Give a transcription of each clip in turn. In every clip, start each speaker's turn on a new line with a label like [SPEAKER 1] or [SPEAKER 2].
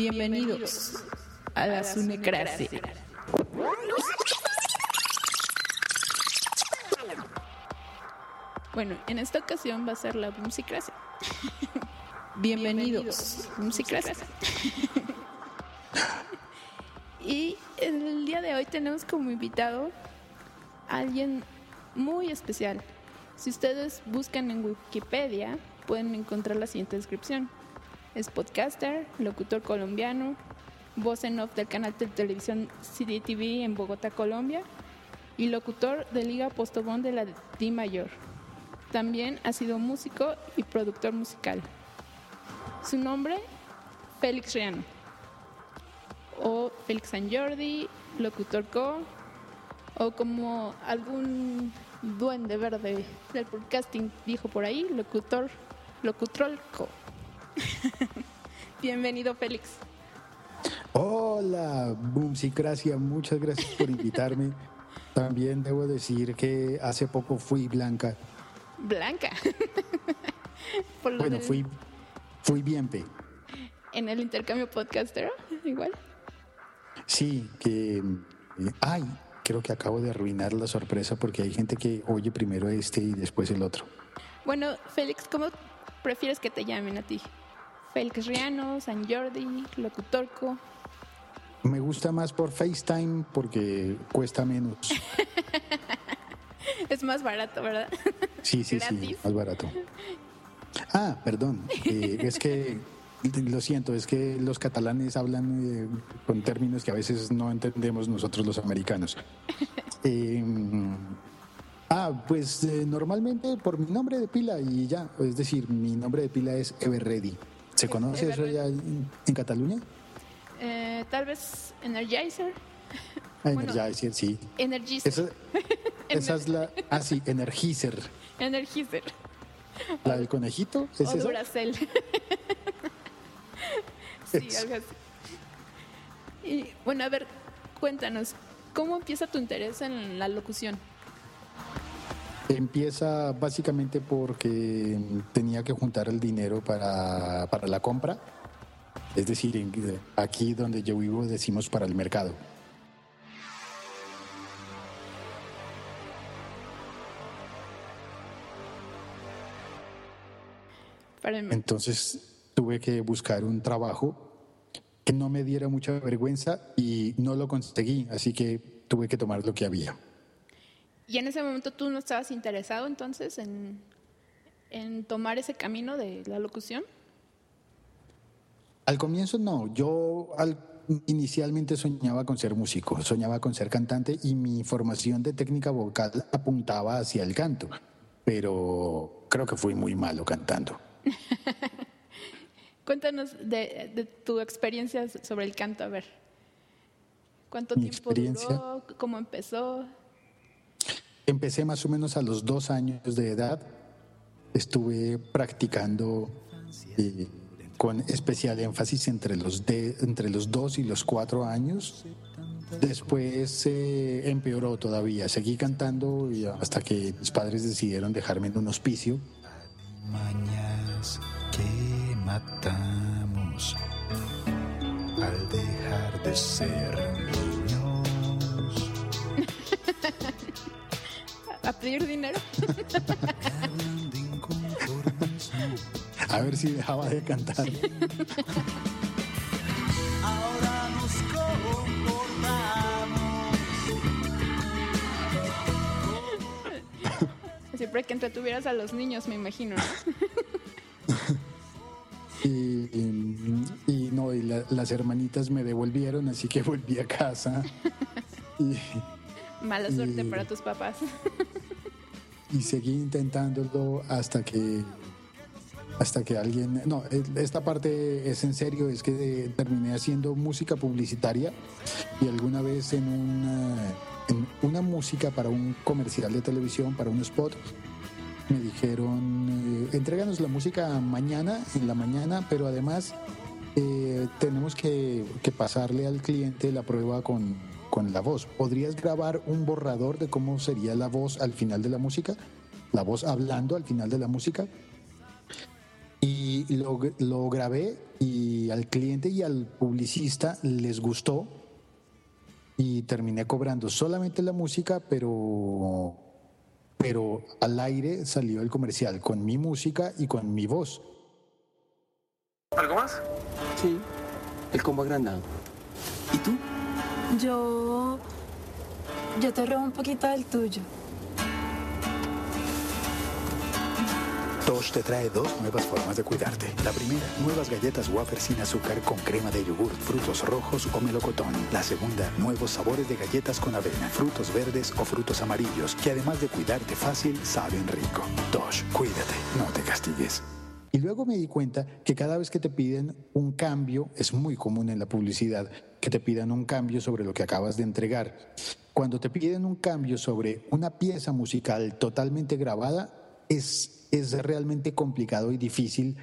[SPEAKER 1] Bienvenidos a la Sunecracia. Bueno, en esta ocasión va a ser la Bumsicracia. Bienvenidos, Bumsicracia. y el día de hoy tenemos como invitado a alguien muy especial. Si ustedes buscan en Wikipedia, pueden encontrar la siguiente descripción. Es podcaster, locutor colombiano, voz en off del canal de televisión CDTV en Bogotá, Colombia, y locutor de Liga Postobón de la D Mayor. También ha sido músico y productor musical. Su nombre, Félix Riano, o Félix San Jordi, locutor co, o como algún duende verde del podcasting dijo por ahí, locutor, locutrolco. Bienvenido, Félix.
[SPEAKER 2] Hola, Bumsicracia, muchas gracias por invitarme. También debo decir que hace poco fui blanca.
[SPEAKER 1] Blanca. Por
[SPEAKER 2] Bueno,
[SPEAKER 1] del-
[SPEAKER 2] fui, fui bien pe.
[SPEAKER 1] En el intercambio podcaster, igual.
[SPEAKER 2] Sí, que... eh, Ay, creo que acabo de arruinar la sorpresa porque hay gente que oye primero este y después el otro.
[SPEAKER 1] Bueno, Félix, ¿cómo prefieres que te llamen a ti? Félix Riano, San Jordi, Locutorco.
[SPEAKER 2] Me gusta más por FaceTime porque cuesta menos.
[SPEAKER 1] Es más barato, ¿verdad?
[SPEAKER 2] Sí, sí, sí, más barato. Ah, perdón. eh, es que, lo siento, es que los catalanes hablan eh, con términos que a veces no entendemos nosotros los americanos. Eh, ah, pues eh, normalmente por mi nombre de pila y ya. Es decir, mi nombre de pila es Everready. ¿Se conoce eso ya en, en Cataluña?
[SPEAKER 1] Eh, Tal vez Energizer.
[SPEAKER 2] Ah,
[SPEAKER 1] Bueno.
[SPEAKER 2] Energizer, sí.
[SPEAKER 1] Energizer.
[SPEAKER 2] Esa, esa es la... Ah, sí, Energizer.
[SPEAKER 1] Energizer.
[SPEAKER 2] La del conejito, ¿es
[SPEAKER 1] o
[SPEAKER 2] esa?
[SPEAKER 1] Duracell. sí,
[SPEAKER 2] Es-
[SPEAKER 1] algo así. Y bueno, a ver, cuéntanos, ¿cómo empieza tu interés en la locución?
[SPEAKER 2] Empieza básicamente porque tenía que juntar el dinero para, para la compra. Es decir, aquí donde yo vivo decimos para el mercado. Entonces tuve que buscar un trabajo que no me diera mucha vergüenza y no lo conseguí, así que tuve que tomar lo que había.
[SPEAKER 1] Y en ese momento tú no estabas interesado entonces en, en tomar ese camino de la locución.
[SPEAKER 2] Al comienzo no, yo al- inicialmente soñaba con ser músico, soñaba con ser cantante y mi formación de técnica vocal apuntaba hacia el canto, pero creo que fui muy malo cantando.
[SPEAKER 1] Cuéntanos de, de tu experiencia sobre el canto, a ver. ¿Cuánto
[SPEAKER 2] Mi
[SPEAKER 1] tiempo duró? ¿Cómo empezó?
[SPEAKER 2] Empecé más o menos a los dos años de edad. Estuve practicando eh, con especial énfasis entre los, entre los dos y los cuatro años. Después eh, empeoró todavía. Seguí cantando hasta que mis padres decidieron dejarme en un hospicio.
[SPEAKER 3] mañas que matamos al dejar de ser
[SPEAKER 1] ¿A pedir dinero?
[SPEAKER 2] A ver si dejaba de cantar.
[SPEAKER 3] Ahora nos comportamos.
[SPEAKER 1] Siempre que entretuvieras a los niños, me imagino. ¿no?
[SPEAKER 2] Y, y- y no, y la- las hermanitas me devolvieron, así que volví a casa. Y,
[SPEAKER 1] Mala suerte
[SPEAKER 2] Y-
[SPEAKER 1] para tus papás.
[SPEAKER 2] y seguí intentándolo hasta que hasta que alguien no esta parte es en serio es que eh, terminé haciendo música publicitaria y alguna vez en una en una música para un comercial de televisión para un spot me dijeron eh, entréganos la música mañana en la mañana pero además eh, tenemos que, que pasarle al cliente la prueba con, con la voz. ¿Podrías grabar un borrador de cómo sería la voz al final de la música? La voz hablando al final de la música. Y lo, lo grabé y al cliente y al publicista les gustó y terminé cobrando solamente la música, pero, pero al aire salió el comercial con mi música y con mi voz.
[SPEAKER 4] ¿Algo más?
[SPEAKER 5] Sí, el combo agrandado. ¿Y tú?
[SPEAKER 6] Yo. Yo te robo un poquito del tuyo.
[SPEAKER 3] Tosh te trae dos nuevas formas de cuidarte. La primera, nuevas galletas wafer sin azúcar con crema de yogur, frutos rojos o melocotón. La segunda, nuevos sabores de galletas con avena, frutos verdes o frutos amarillos, que además de cuidarte fácil, saben rico. Tosh, cuídate, no te castigues.
[SPEAKER 2] Y luego me di cuenta que cada vez que te piden un cambio, es muy común en la publicidad que te pidan un cambio sobre lo que acabas de entregar. Cuando te piden un cambio sobre una pieza musical totalmente grabada, es, es realmente complicado y difícil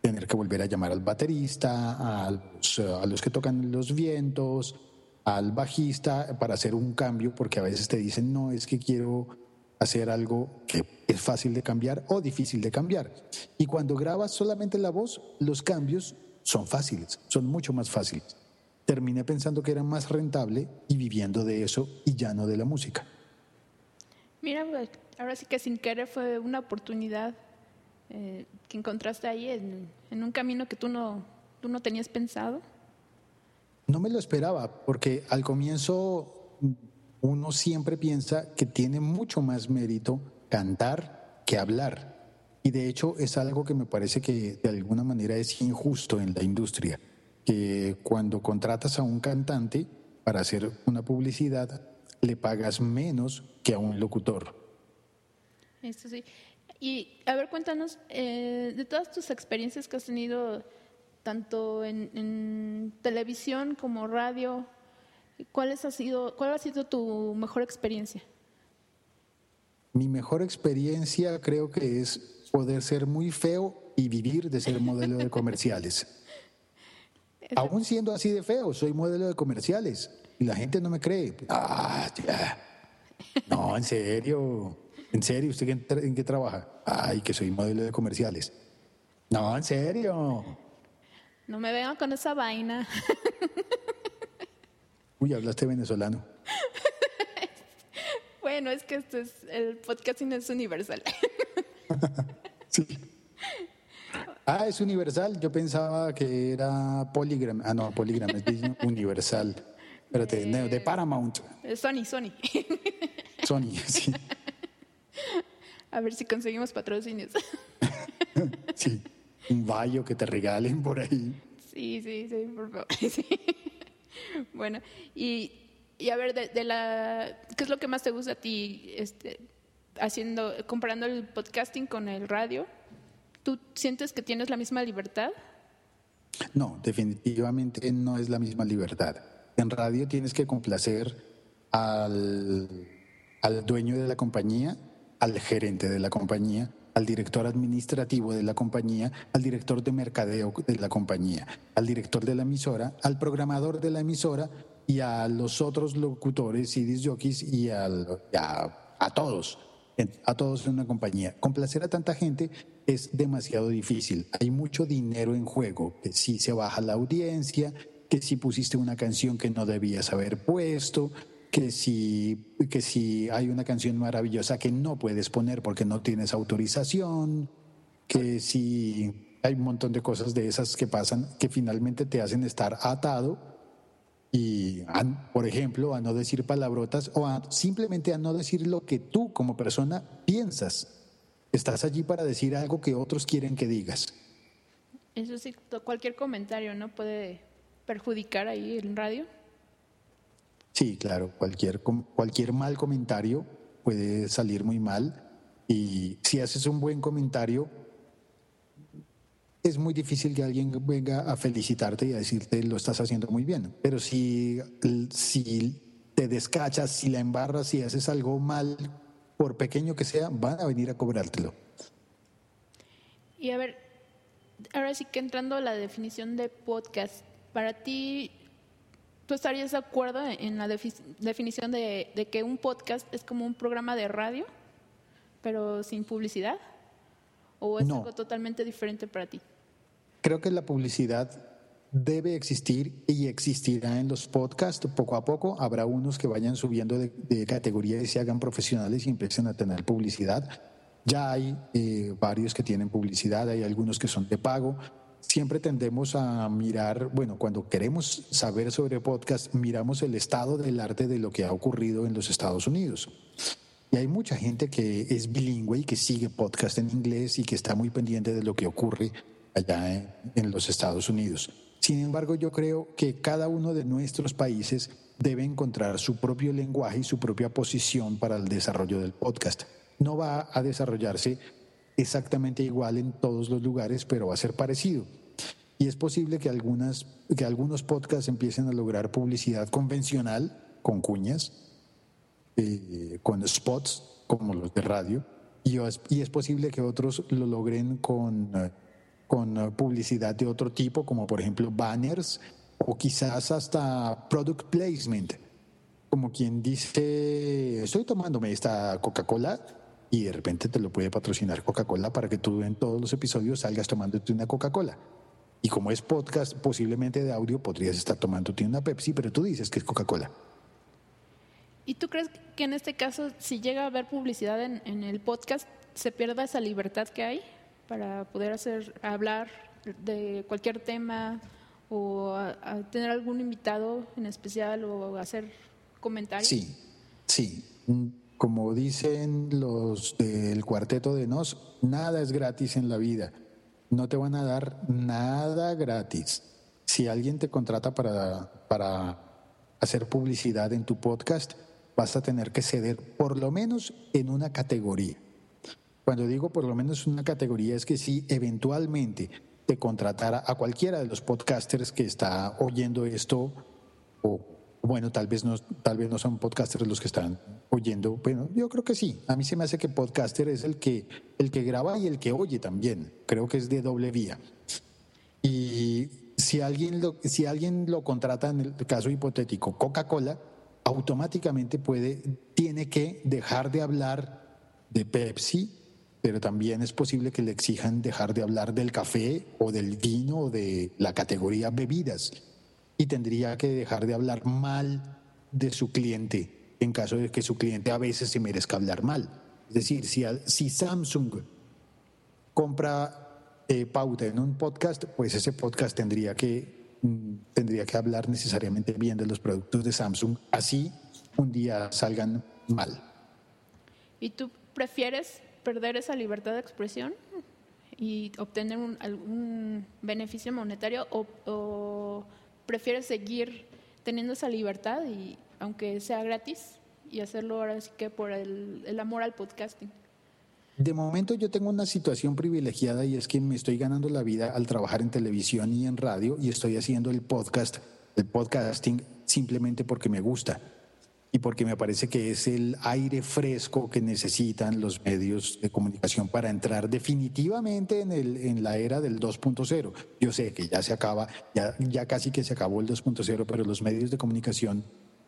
[SPEAKER 2] tener que volver a llamar al baterista, a los, a los que tocan los vientos, al bajista para hacer un cambio, porque a veces te dicen, no, es que quiero hacer algo que es fácil de cambiar o difícil de cambiar. Y cuando grabas solamente la voz, los cambios son fáciles, son mucho más fáciles. Terminé pensando que era más rentable y viviendo de eso y ya no de la música.
[SPEAKER 1] Mira, pues, ahora sí que sin querer fue una oportunidad eh, que encontraste ahí en, en un camino que tú no, tú no tenías pensado.
[SPEAKER 2] No me lo esperaba, porque al comienzo uno siempre piensa que tiene mucho más mérito cantar que hablar. Y de hecho es algo que me parece que de alguna manera es injusto en la industria, que cuando contratas a un cantante para hacer una publicidad, le pagas menos que a un locutor.
[SPEAKER 1] Esto sí. Y a ver, cuéntanos, eh, de todas tus experiencias que has tenido, tanto en, en televisión como radio, ¿cuál ha, sido, ¿cuál ha sido tu mejor experiencia?
[SPEAKER 2] Mi mejor experiencia creo que es poder ser muy feo y vivir de ser modelo de comerciales. Aún siendo así de feo, soy modelo de comerciales y la gente no me cree. Ah, ya. No, en serio. En serio, ¿usted en, en qué trabaja? Ay, que soy modelo de comerciales. No, en serio.
[SPEAKER 1] No me vengan con esa vaina.
[SPEAKER 2] Uy, hablaste venezolano.
[SPEAKER 1] bueno, es que este es el podcasting es universal.
[SPEAKER 2] Sí. Ah, es universal. Yo pensaba que era Polygram. Ah, no, Polygram es universal. Espérate, no, de Paramount.
[SPEAKER 1] Eh, Sony, Sony.
[SPEAKER 2] Sony, sí.
[SPEAKER 1] A ver si conseguimos patrocinios.
[SPEAKER 2] Sí. Un vallo que te regalen por ahí.
[SPEAKER 1] Sí, sí, sí, por favor. Sí. Bueno, y, y a ver, de, la, ¿qué es lo que más te gusta a ti este, haciendo, comparando el podcasting con el radio? ¿Tú sientes que tienes la misma libertad?
[SPEAKER 2] No, definitivamente no es la misma libertad. En radio tienes que complacer al, al dueño de la compañía, al gerente de la compañía, al director administrativo de la compañía, al director de mercadeo de la compañía, al director de la emisora, al programador de la emisora y a los otros locutores y disjockeys y al, a, a todos, a todos en una compañía. Complacer a tanta gente es demasiado difícil. Hay mucho dinero en juego. Que si se baja la audiencia, que si pusiste una canción que no debías haber puesto, que si, que si hay una canción maravillosa que no puedes poner porque no tienes autorización, que si hay un montón de cosas de esas que pasan que finalmente te hacen estar atado y, por ejemplo, a no decir palabrotas o a, simplemente a no decir lo que tú como persona piensas. Estás allí para decir algo que otros quieren que digas.
[SPEAKER 1] Eso sí, cualquier comentario no puede perjudicar ahí en radio.
[SPEAKER 2] Sí, claro, cualquier, cualquier mal comentario puede salir muy mal y si haces un buen comentario, es muy difícil que alguien venga a felicitarte y a decirte lo estás haciendo muy bien. Pero si, si te descachas, si la embarras, si haces algo mal, por pequeño que sea, van a venir a cobrártelo.
[SPEAKER 1] Y a ver, ahora sí que entrando a la definición de podcast, para ti ¿Tú estarías de acuerdo en la definición de, que un podcast es como un programa de radio, pero sin publicidad? ¿O es algo totalmente diferente para ti?
[SPEAKER 2] Creo que la publicidad debe existir y existirá en los podcasts poco a poco. Habrá unos que vayan subiendo de, categoría y se hagan profesionales y empiecen a tener publicidad. Ya hay eh, varios que tienen publicidad, hay algunos que son de pago, siempre tendemos a mirar, bueno, cuando queremos saber sobre podcast, miramos el estado del arte de lo que ha ocurrido en los Estados Unidos. Y hay mucha gente que es bilingüe y que sigue podcast en inglés y que está muy pendiente de lo que ocurre allá en, los Estados Unidos. Sin embargo, yo creo que cada uno de nuestros países debe encontrar su propio lenguaje y su propia posición para el desarrollo del podcast. No va a desarrollarse exactamente igual en todos los lugares, pero va a ser parecido. Y es posible que, algunas, que algunos podcasts empiecen a lograr publicidad convencional, con cuñas, eh, con spots, como los de radio, y es, posible que otros lo logren con, con publicidad de otro tipo, como por ejemplo banners o quizás hasta product placement, como quien dice, estoy tomándome esta Coca-Cola y de repente te lo puede patrocinar Coca-Cola para que tú en todos los episodios salgas tomándote una Coca-Cola. Y como es podcast, posiblemente de audio, podrías estar tomándote una Pepsi, pero tú dices que es Coca-Cola.
[SPEAKER 1] ¿Y tú crees que en este caso, si llega a haber publicidad en, el podcast, se pierda esa libertad que hay para poder hacer hablar de cualquier tema o tener algún invitado en especial o hacer comentarios?
[SPEAKER 2] Sí, sí como dicen los del cuarteto de Nos, nada es gratis en la vida. No te van a dar nada gratis. Si alguien te contrata para, para hacer publicidad en tu podcast, vas a tener que ceder por lo menos en una categoría. Cuando digo por lo menos una categoría es que si eventualmente te contratara a cualquiera de los podcasters que está oyendo esto o bueno, tal vez no, tal vez no son podcasters los que están oyendo. Bueno, yo creo que sí. A mí se me hace que podcaster es el que, el que graba y el que oye también. Creo que es de doble vía. Y si alguien lo, si alguien lo contrata en el caso hipotético, Coca-Cola, automáticamente puede, tiene que dejar de hablar de Pepsi, pero también es posible que le exijan dejar de hablar del café o del vino o de la categoría bebidas y tendría que dejar de hablar mal de su cliente en caso de que su cliente a veces se merezca hablar mal. Es decir, si, si Samsung compra eh, pauta en un podcast, pues ese podcast tendría que, mm, tendría que hablar necesariamente bien de los productos de Samsung, así un día salgan mal.
[SPEAKER 1] ¿Y tú prefieres perder esa libertad de expresión y obtener un, algún beneficio monetario o prefieres seguir teniendo esa libertad y aunque sea gratis y hacerlo ahora sí que por el, el amor al podcasting.
[SPEAKER 2] De momento yo tengo una situación privilegiada y es que me estoy ganando la vida al trabajar en televisión y en radio y estoy haciendo el podcast el podcasting simplemente porque me gusta y porque me parece que es el aire fresco que necesitan los medios de comunicación para entrar definitivamente en, el, en la era del 2.0. Yo sé que ya se acaba, ya, ya casi que se acabó el 2.0, pero los medios de comunicación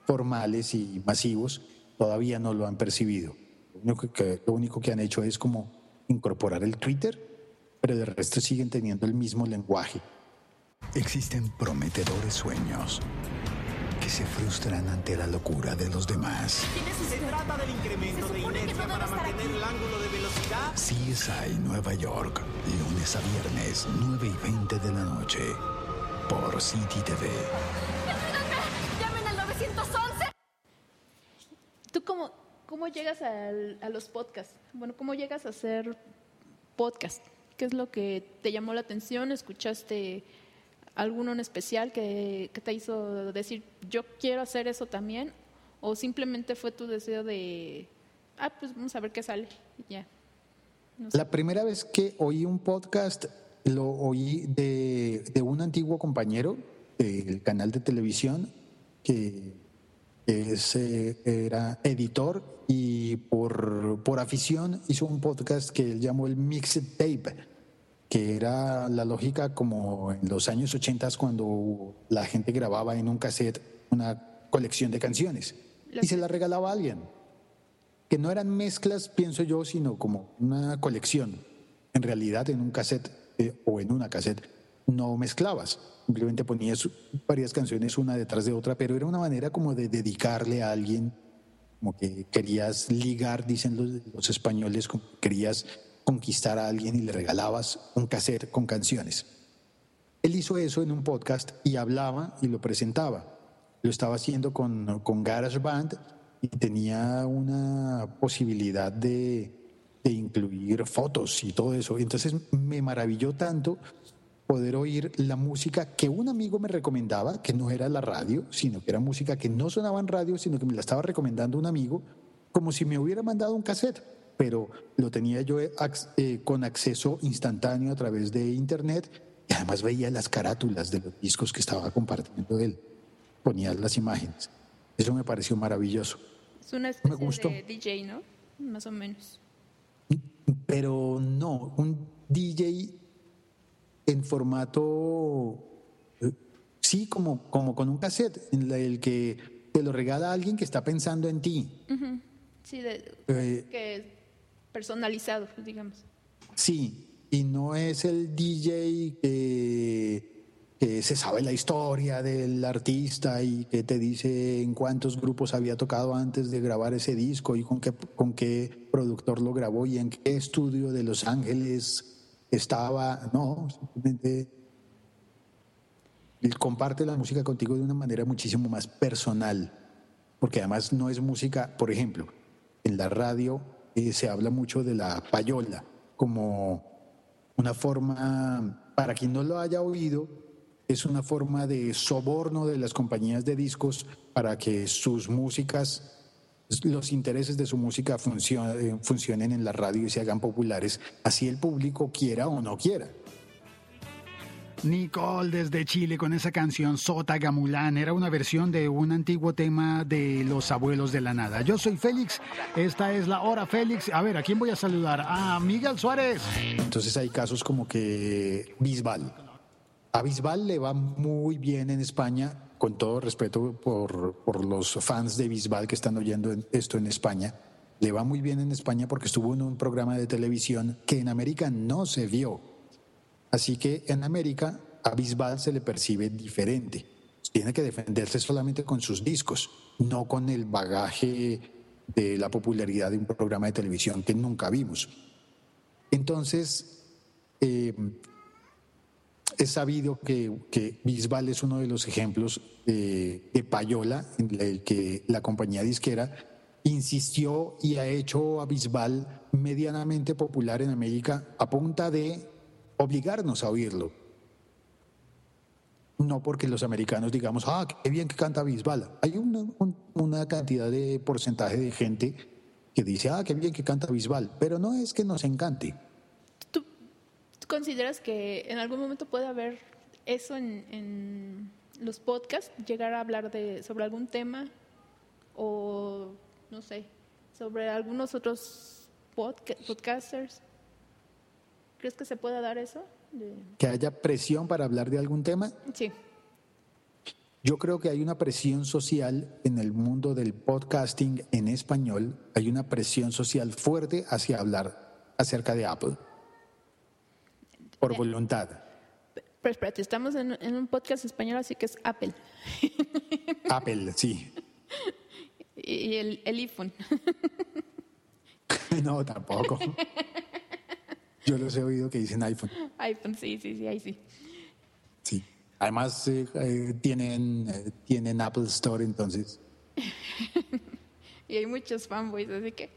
[SPEAKER 2] formales y masivos todavía no lo han percibido. Lo único que, lo único que han hecho es como incorporar el Twitter, pero de resto siguen teniendo el mismo lenguaje.
[SPEAKER 3] Existen prometedores sueños que se frustran ante la locura de los demás.
[SPEAKER 7] ¿Se trata del incremento de inercia para mantener el ángulo de velocidad?
[SPEAKER 3] CSI Nueva York, lunes a viernes, 9 y 20 de la noche, por City TV.
[SPEAKER 1] ¡Llamen al 911! ¿Tú cómo, cómo llegas al- a los podcasts? Bueno, ¿cómo llegas a hacer podcast? ¿Qué es lo que te llamó la atención? ¿Escuchaste alguno en especial que, que te hizo decir, yo quiero hacer eso también? ¿O simplemente fue tu deseo de, ah, pues vamos a ver qué sale? Ya.
[SPEAKER 2] La primera vez que oí un podcast lo oí de, de un antiguo compañero del canal de televisión que es, eh, era editor y por, por afición hizo un podcast que él llamó el Mixtape, que era la lógica como en los años 80 cuando la gente grababa en un cassette una colección de canciones y se la regalaba a alguien que no eran mezclas, pienso yo, sino como una colección. En realidad, en un cassette eh, o en una cassette no mezclabas, simplemente ponías varias canciones una detrás de otra, pero era una manera como de dedicarle a alguien, como que querías ligar, dicen los, los españoles, como que querías conquistar a alguien y le regalabas un cassette con canciones. Él hizo eso en un podcast y hablaba y lo presentaba. Lo estaba haciendo con, con GarageBand y tenía una posibilidad de, de incluir fotos y todo eso. Entonces me maravilló tanto poder oír la música que un amigo me recomendaba, que no era la radio, sino que era música que no sonaba en radio, sino que me la estaba recomendando un amigo, como si me hubiera mandado un cassette, pero lo tenía yo eh, eh, con acceso instantáneo a través de internet y además veía las carátulas de los discos que estaba compartiendo él, ponía las imágenes. Eso me pareció maravilloso.
[SPEAKER 1] Es una especie
[SPEAKER 2] gustó.
[SPEAKER 1] de DJ, ¿no? Más o menos.
[SPEAKER 2] pero no, un DJ en formato, eh, sí, como, como con un cassette, en el que te lo regala alguien que está pensando en ti.
[SPEAKER 1] Sí, de,
[SPEAKER 2] Eh,
[SPEAKER 1] que personalizado, digamos.
[SPEAKER 2] Sí, y no es el DJ que, se sabe la historia del artista y que te dice en cuántos grupos había tocado antes de grabar ese disco y con qué, con qué productor lo grabó y en qué estudio de Los Ángeles estaba. No, simplemente comparte la música contigo de una manera muchísimo más personal, porque además no es música, por ejemplo, en la radio eh, se habla mucho de la payola como una forma, para quien no lo haya oído, es una forma de soborno de las compañías de discos para que sus músicas, los intereses de su música funcio- funcionen en la radio y se hagan populares, así el público quiera o no quiera.
[SPEAKER 8] Nicole desde Chile con esa canción Sota Gamulán. Era una versión de un antiguo tema de Los Abuelos de la Nada. Yo soy Félix. Esta es la hora Félix. A ver, ¿a quién voy a saludar? A Miguel Suárez.
[SPEAKER 2] Entonces hay casos como que Bisbal. A Bisbal le va muy bien en España, con todo respeto por, por los fans de Bisbal que están oyendo en- esto en España. Le va muy bien en España porque estuvo en un programa de televisión que en América no se vio. Así que en América a Bisbal se le percibe diferente. Tiene que defenderse solamente con sus discos, no con el bagaje de la popularidad de un programa de televisión que nunca vimos. Entonces, eh, es sabido que, que Bisbal es uno de los ejemplos de, de payola en el que la compañía disquera insistió y ha hecho a Bisbal medianamente popular en América a punta de obligarnos a oírlo. No porque los americanos digamos, ah, qué bien que canta Bisbal. Hay una, un- una cantidad de porcentaje de gente que dice, ah, qué bien que canta Bisbal, pero no es que nos encante.
[SPEAKER 1] ¿Tú consideras que en algún momento puede haber eso en, en, los podcasts, llegar a hablar de, sobre algún tema o, no sé, sobre algunos otros podca- podcasters. ¿Crees que se pueda dar eso? De-
[SPEAKER 2] Que haya presión para hablar de algún tema.
[SPEAKER 1] Sí.
[SPEAKER 2] Yo creo que hay una presión social en el mundo del podcasting en español. Hay una presión social fuerte hacia hablar acerca de Apple. Por voluntad.
[SPEAKER 1] Pero espérate, estamos en, en un podcast español, así que es Apple
[SPEAKER 2] Apple, sí.
[SPEAKER 1] y, y el, el iPhone.
[SPEAKER 2] No, tampoco. Yo los he oído que dicen iPhone.
[SPEAKER 1] iPhone, sí, sí, sí, ahí sí.
[SPEAKER 2] Sí. Además, eh, eh, tienen, eh, tienen Apple Store, entonces.
[SPEAKER 1] Y hay muchos fanboys, así que.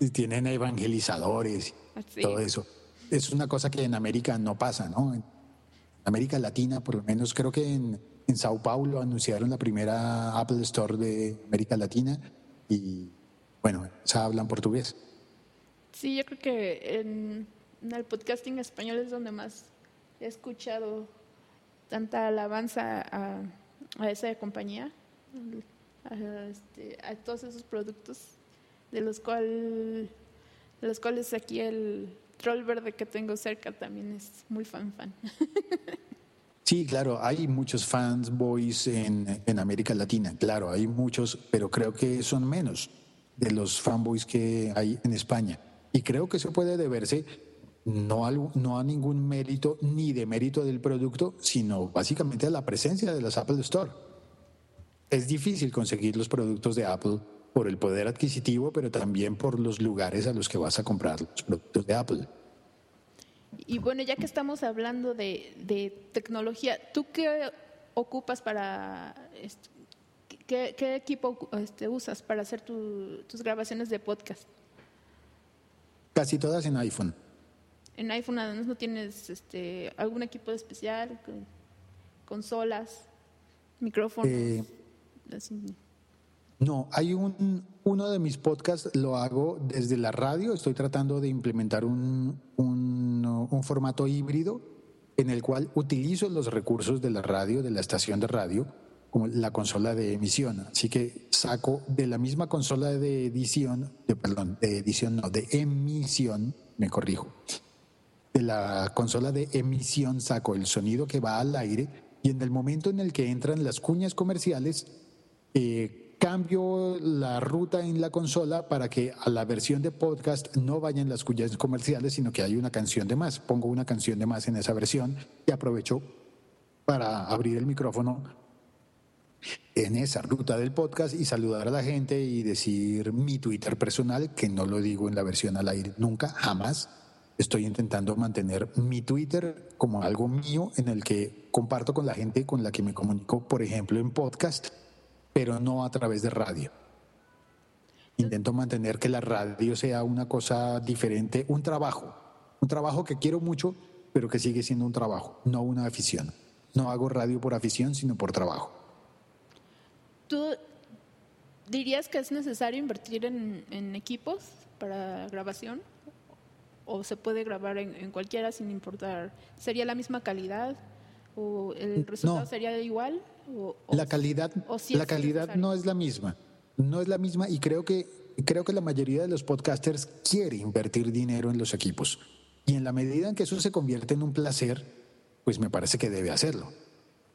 [SPEAKER 2] y tienen evangelizadores y
[SPEAKER 1] Sí.
[SPEAKER 2] todo eso. Es una cosa que en América no pasa, ¿no? En América Latina, por lo menos, creo que en, en Sao Paulo anunciaron la primera Apple Store de América Latina y, bueno, se hablan portugués.
[SPEAKER 1] Sí, yo creo que en, en el podcasting español es donde más he escuchado tanta alabanza a, a esa compañía, a, este, a todos esos productos, de los, cual, cuales aquí el troll verde que tengo cerca también es muy fan fan.
[SPEAKER 2] Sí, claro, hay muchos fans boys en, en América Latina, claro, hay muchos, pero creo que son menos de los fanboys que hay en España. Y creo que eso puede deberse no, al- no a ningún mérito ni de mérito del producto, sino básicamente a la presencia de las Apple Store. Es difícil conseguir los productos de Apple por el poder adquisitivo, pero también por los lugares a los que vas a comprar los productos de Apple.
[SPEAKER 1] Y bueno, ya que estamos hablando de, de tecnología, ¿tú qué ocupas para... ¿Qué, qué equipo este, usas para hacer tu- tus grabaciones de podcast?
[SPEAKER 2] Casi todas en iPhone.
[SPEAKER 1] En iPhone además no tienes este, algún equipo especial, con- consolas, micrófonos.
[SPEAKER 2] Eh,
[SPEAKER 1] así.
[SPEAKER 2] No, hay un uno de mis podcasts lo hago desde la radio. Estoy tratando de implementar un, un, un formato híbrido en el cual utilizo los recursos de la radio, de la estación de radio, como la consola de emisión. Así que saco de la misma consola de edición, de, perdón, de edición no, de emisión, me corrijo. De la consola de emisión saco el sonido que va al aire y en el momento en el que entran las cuñas comerciales, eh, cambio la ruta en la consola para que a la versión de podcast no vayan las cuñas comerciales, sino que hay una canción de más. Pongo una canción de más en esa versión y aprovecho para abrir el micrófono en esa ruta del podcast y saludar a la gente y decir mi Twitter personal, que no lo digo en la versión al aire nunca, jamás. Estoy intentando mantener mi Twitter como algo mío en el que comparto con la gente con la que me comunico, por ejemplo, en podcast, pero no a través de radio. Intento mantener que la radio sea una cosa diferente, un trabajo, un trabajo que quiero mucho, pero que sigue siendo un trabajo, no una afición. No hago radio por afición, sino por trabajo.
[SPEAKER 1] ¿Tú dirías que es necesario invertir en, equipos para grabación? ¿O se puede grabar en, en cualquiera sin importar? ¿Sería la misma calidad? ¿O el resultado
[SPEAKER 2] No.
[SPEAKER 1] sería igual? ¿O, o-
[SPEAKER 2] La calidad,
[SPEAKER 1] o sí
[SPEAKER 2] la calidad
[SPEAKER 1] necesario?
[SPEAKER 2] no es la misma. No es la misma y creo que, creo que la mayoría de los podcasters quiere invertir dinero en los equipos. Y en la medida en que eso se convierte en un placer, pues me parece que debe hacerlo.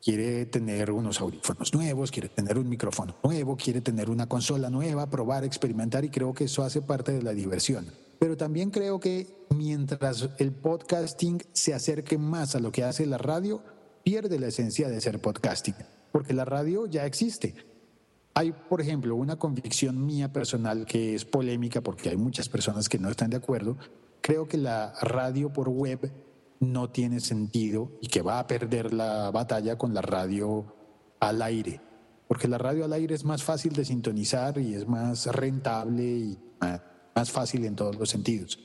[SPEAKER 2] Quiere tener unos audífonos nuevos, quiere tener un micrófono nuevo, quiere tener una consola nueva, probar, experimentar y creo que eso hace parte de la diversión. Pero también creo que mientras el podcasting se acerque más a lo que hace la radio, pierde la esencia de ser podcasting, porque la radio ya existe. Hay, por ejemplo, una convicción mía personal que es polémica porque hay muchas personas que no están de acuerdo. Creo que la radio por web no tiene sentido y que va a perder la batalla con la radio al aire, porque la radio al aire es más fácil de sintonizar y es más rentable ma- más fácil en todos los sentidos.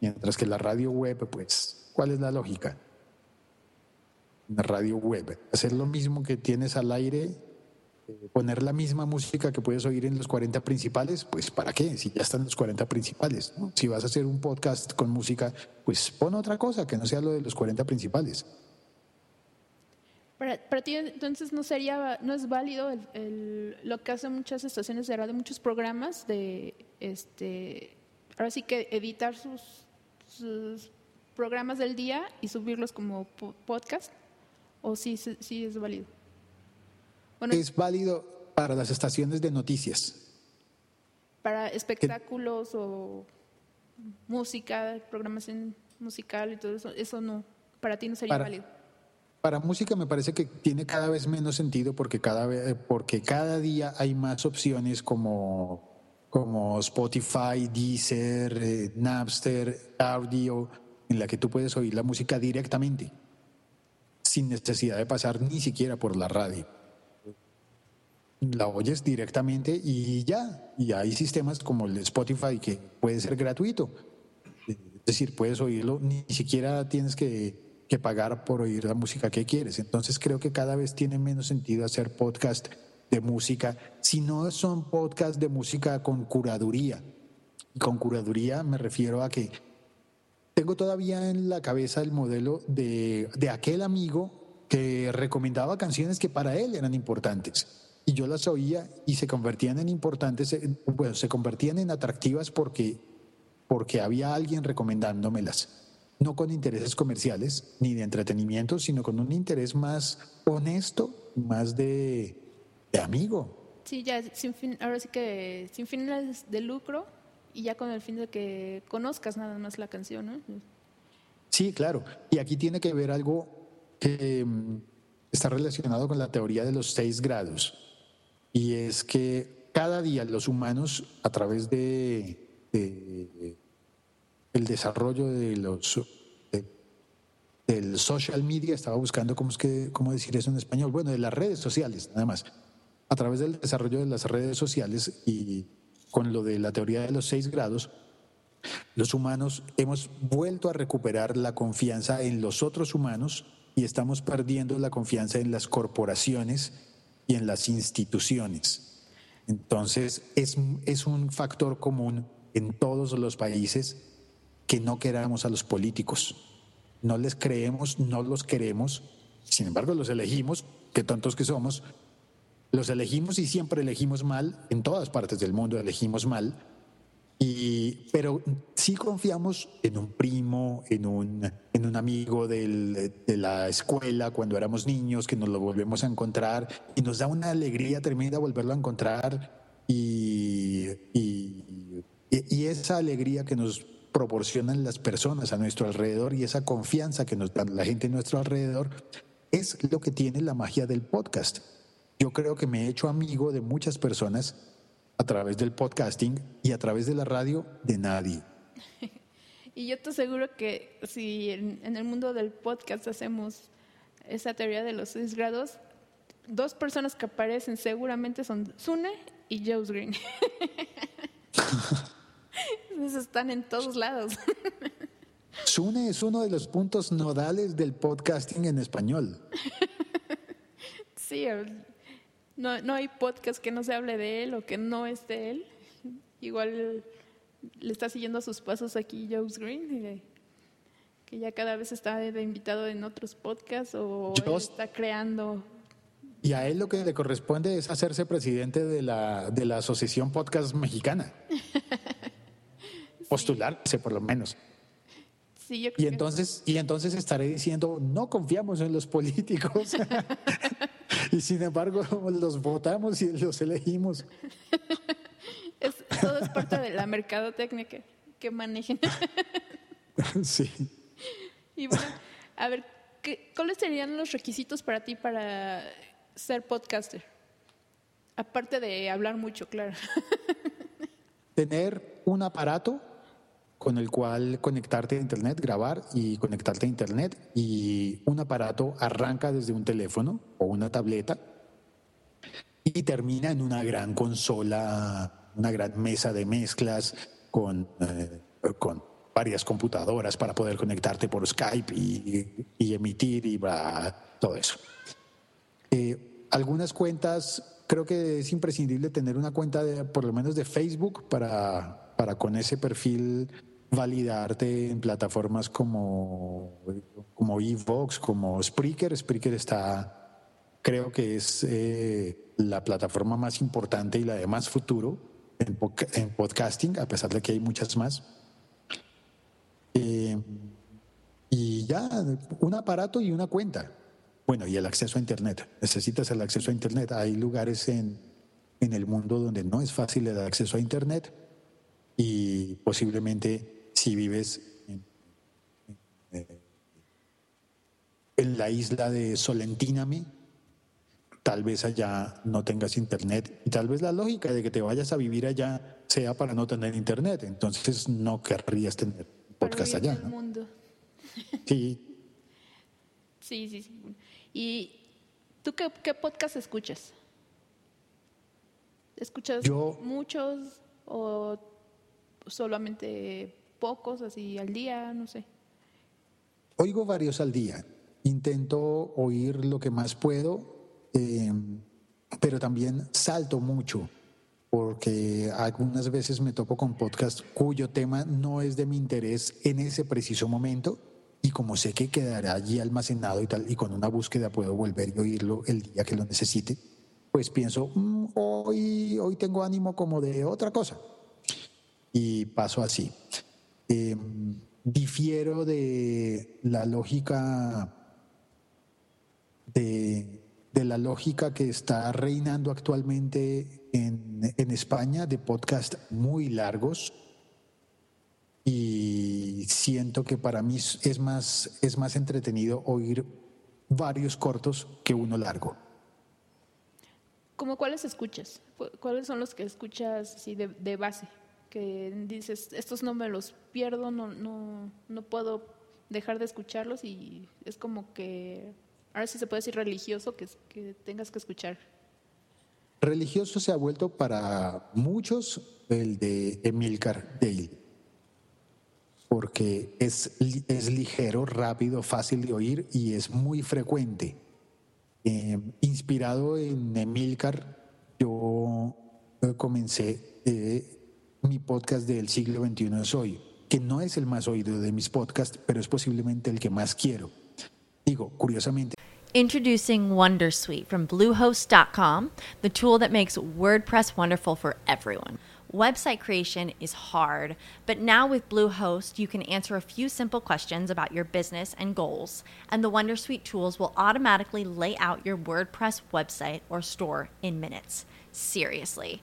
[SPEAKER 2] Mientras que la radio web, pues, ¿cuál es la lógica? Una radio web, hacer lo mismo que tienes al aire eh, poner la misma música que puedes oír en los 40 principales, pues ¿para qué? Si ya están los 40 principales. ¿no? Si vas a hacer un podcast con música, pues pon otra cosa que no sea lo de los 40 principales.
[SPEAKER 1] Para, ti entonces no sería, no es válido el- lo que hacen muchas estaciones de radio, muchos programas de, este, ahora sí que editar sus, sus programas del día y subirlos como po- podcast, o sí, sí, sí es válido. Bueno,
[SPEAKER 2] Es válido para las estaciones de noticias.
[SPEAKER 1] para espectáculos o música, programación musical y todo eso, eso no, para ti no sería
[SPEAKER 2] Para-
[SPEAKER 1] válido.
[SPEAKER 2] Para música me parece que tiene cada vez menos sentido porque cada vez, porque cada día hay más opciones como, como Spotify, Deezer, eh, Napster, Audio, en la que tú puedes oír la música directamente, sin necesidad de pasar ni siquiera por la radio. La oyes directamente y ya. Y hay sistemas como el Spotify que puede ser gratuito. Es decir, puedes oírlo, ni siquiera tienes que, que pagar por oír la música que quieres. Entonces creo que cada vez tiene menos sentido hacer podcast de música, si no son podcast de música con curaduría. Y con curaduría me refiero a que tengo todavía en la cabeza el modelo de, de aquel amigo que recomendaba canciones que para él eran importantes. Y yo las oía y se convertían en importantes, bueno, se convertían en atractivas porque, porque había alguien recomendándomelas. No con intereses comerciales ni de entretenimiento, sino con un interés más honesto, más de, de amigo.
[SPEAKER 1] Sí, ya sin fin, ahora sí que sin fines de lucro y ya con el fin de que conozcas nada más la canción, ¿no?
[SPEAKER 2] Sí, claro. Y aquí tiene que ver algo que mm, está relacionado con la teoría de los seis grados. Y es que cada día los humanos, a través de, de- el desarrollo de los de- del social media, estaba buscando cómo es que cómo decir eso en español, bueno, de las redes sociales, nada más. A través del desarrollo de las redes sociales y con lo de la teoría de los seis grados, los humanos hemos vuelto a recuperar la confianza en los otros humanos y estamos perdiendo la confianza en las corporaciones y en las instituciones. Entonces, es, es un factor común en todos los países que no queramos a los políticos. No les creemos, no los queremos, sin embargo los elegimos, que tantos que somos, los elegimos y siempre elegimos mal, en todas partes del mundo elegimos mal, y, pero sí confiamos en un primo, en un, en un amigo del- de la escuela cuando éramos niños, que nos lo volvemos a encontrar y nos da una alegría tremenda volverlo a encontrar y, y, y- esa alegría que nos proporcionan las personas a nuestro alrededor y esa confianza que nos da la gente a nuestro alrededor es lo que tiene la magia del podcast. Yo creo que me he hecho amigo de muchas personas a través del podcasting y a través de la radio de nadie.
[SPEAKER 1] Y yo te aseguro que si en, en el mundo del podcast hacemos esa teoría de los seis grados, dos personas que aparecen seguramente son Sune y Joe's Green. Están en todos lados.
[SPEAKER 2] Sune es uno de los puntos nodales del podcasting en español.
[SPEAKER 1] Sí, no, no hay podcast que no se hable de él o que no es de él. Igual le está siguiendo sus pasos aquí Joe's Green, y que ya cada vez está de invitado en otros podcasts o está creando.
[SPEAKER 2] Y a él lo que le corresponde es hacerse presidente de la, de la Asociación Podcast Mexicana. Postularse, por lo menos.
[SPEAKER 1] Sí, yo
[SPEAKER 2] Y
[SPEAKER 1] creo que-
[SPEAKER 2] entonces, y entonces estaré diciendo, no confiamos en los políticos. y sin embargo, los votamos y los elegimos.
[SPEAKER 1] es, todo es parte de la mercadotecnia que, que manejen.
[SPEAKER 2] sí.
[SPEAKER 1] y bueno, a ver, ¿qué, ¿cuáles serían los requisitos para ti para ser podcaster? Aparte de hablar mucho, claro.
[SPEAKER 2] Tener un aparato con el cual conectarte a Internet, grabar y conectarte a Internet. Y un aparato arranca desde un teléfono o una tableta y termina en una gran consola, una gran mesa de mezclas con, eh, con varias computadoras para poder conectarte por Skype y, emitir y todo eso. Eh, algunas cuentas, creo que es imprescindible tener una cuenta de, por lo menos de Facebook para, para con ese perfil validarte en plataformas como, como Evox, como Spreaker. Spreaker está creo que es eh, la plataforma más importante y la de más futuro en, podcasting, a pesar de que hay muchas más. Eh, y ya, un aparato y una cuenta. Bueno, y el acceso a Internet. Necesitas el acceso a Internet. Hay lugares en, en el mundo donde no es fácil el acceso a Internet y posiblemente si vives en, en la isla de Solentíname, tal vez allá no tengas internet y tal vez la lógica de que te vayas a vivir allá sea para no tener internet, entonces no querrías tener podcast allá.
[SPEAKER 1] ¿no? mundo.
[SPEAKER 2] Sí.
[SPEAKER 1] sí, sí, sí. ¿Y tú qué, qué podcast escuchas? ¿Escuchas muchos o solamente pocos, así al día? No sé.
[SPEAKER 2] Oigo varios al día. Intento oír lo que más puedo eh, pero también salto mucho porque algunas veces me topo con podcasts cuyo tema no es de mi interés en ese preciso momento y como sé que quedará allí almacenado y tal y con una búsqueda puedo volver y oírlo el día que lo necesite, pues pienso, mm, hoy, hoy tengo ánimo como de otra cosa y paso así. Em, difiero de la lógica de la lógica que está reinando actualmente en, España de podcast muy largos y siento que para mí es más, es más entretenido oír varios cortos que uno largo.
[SPEAKER 1] ¿Cómo cuáles escuchas? ¿Cuáles son los que escuchas así de, base? Que dices, estos no me los pierdo, no, no, no puedo dejar de escucharlos y es como que ahora sí se puede decir religioso que, que tengas que escuchar.
[SPEAKER 2] Religioso se ha vuelto para muchos el de Emilcar Dale, porque es, es ligero, rápido, fácil de oír y es muy frecuente. Eh, inspirado en Emilcar, yo comencé eh, mi podcast del siglo XXI es hoy, que no es el más oído de mis podcasts, pero es posiblemente el que más quiero. Digo, curiosamente.
[SPEAKER 9] Introducing Wondersuite from Bluehost.com, the tool that makes WordPress wonderful for everyone. Website creation is hard, but now with Bluehost, you can answer a few simple questions about your business and goals, and the Wondersuite tools will automatically lay out your WordPress website or store in minutes. Seriously.